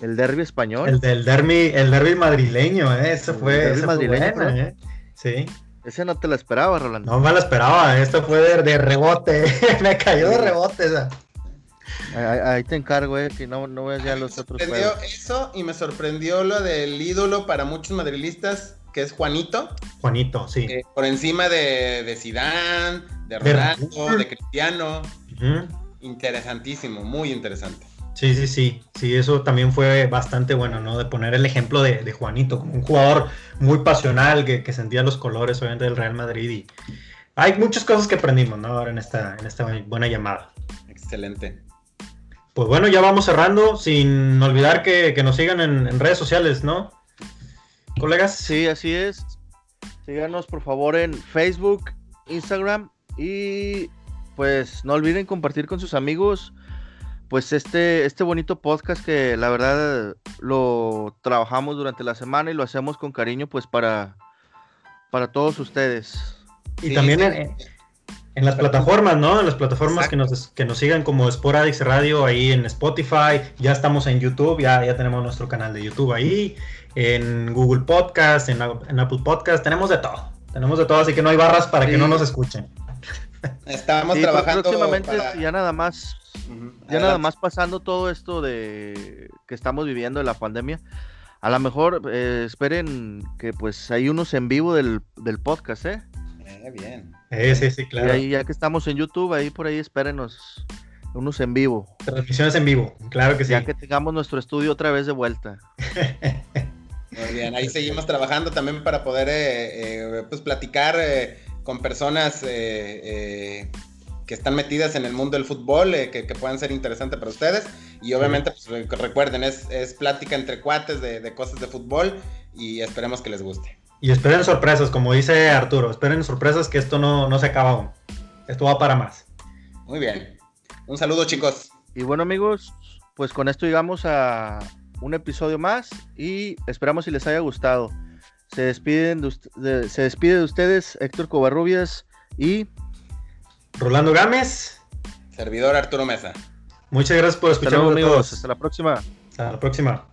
el derby español. El del derby, el derby madrileño, ¿eh? Eso fue, el madrileño, ¿eh? Sí. Ese no te lo esperaba, Rolando. No me lo esperaba, esto fue de, rebote. me cayó de rebote esa. Ahí, te encargo, eh, que no, no veas ya los otros juegos. Eso y me sorprendió lo del ídolo para muchos madrilistas, que es Juanito. Juanito, sí. Eh, por encima de, de Zidane, de Ronaldo, de, Cristiano. Interesantísimo, muy interesante. Sí, sí, sí, sí, eso también fue bastante bueno, ¿no? De poner el ejemplo de, Juanito, como un jugador muy pasional que, sentía los colores, obviamente, del Real Madrid. Y hay muchas cosas que aprendimos, ¿no? Ahora en esta, en esta buena llamada. Excelente. Pues bueno, ya vamos cerrando, sin olvidar que, nos sigan en, redes sociales, ¿no? Colegas. Sí, así es. Síganos, por favor, en Facebook, Instagram y pues no olviden compartir con sus amigos pues este, este bonito podcast que la verdad lo trabajamos durante la semana y lo hacemos con cariño pues para, para todos ustedes. Y también en, las plataformas, ¿no? En las plataformas que nos, que nos sigan como Sporadix Radio ahí en Spotify, ya estamos en YouTube, ya, ya tenemos nuestro canal de YouTube ahí, en Google Podcast, en, Apple Podcast, tenemos de todo, tenemos de todo, así que no hay barras para que no nos escuchen. Estamos pues, trabajando. próximamente ya nada más ya nada más pasando todo esto de que estamos viviendo de la pandemia, A lo mejor eh, esperen que pues hay unos en vivo del, podcast, ¿eh? eh bien. Eh, sí, sí, claro. Y ahí, ya que estamos en YouTube, ahí por ahí espérenos unos en vivo. Transmisiones en vivo, claro que sí. Ya que tengamos nuestro estudio otra vez de vuelta. Muy bien, ahí seguimos trabajando también para poder eh, pues platicar con personas que están metidas en el mundo del fútbol, eh, que, puedan ser interesantes para ustedes. Y obviamente, pues, recuerden, es, plática entre cuates de, cosas de fútbol y esperemos que les guste. Y esperen sorpresas, como dice Arturo, esperen sorpresas que esto no, no se acaba aún. Esto va para más. Muy bien. Un saludo, chicos. Y bueno, amigos, pues con esto llegamos a un episodio más y esperamos si les haya gustado. Se despiden se despide de ustedes Héctor Covarrubias y Rolando Gámez. Servidor Arturo Mesa. Muchas gracias por escucharnos. amigos. Hasta la próxima. Hasta la próxima.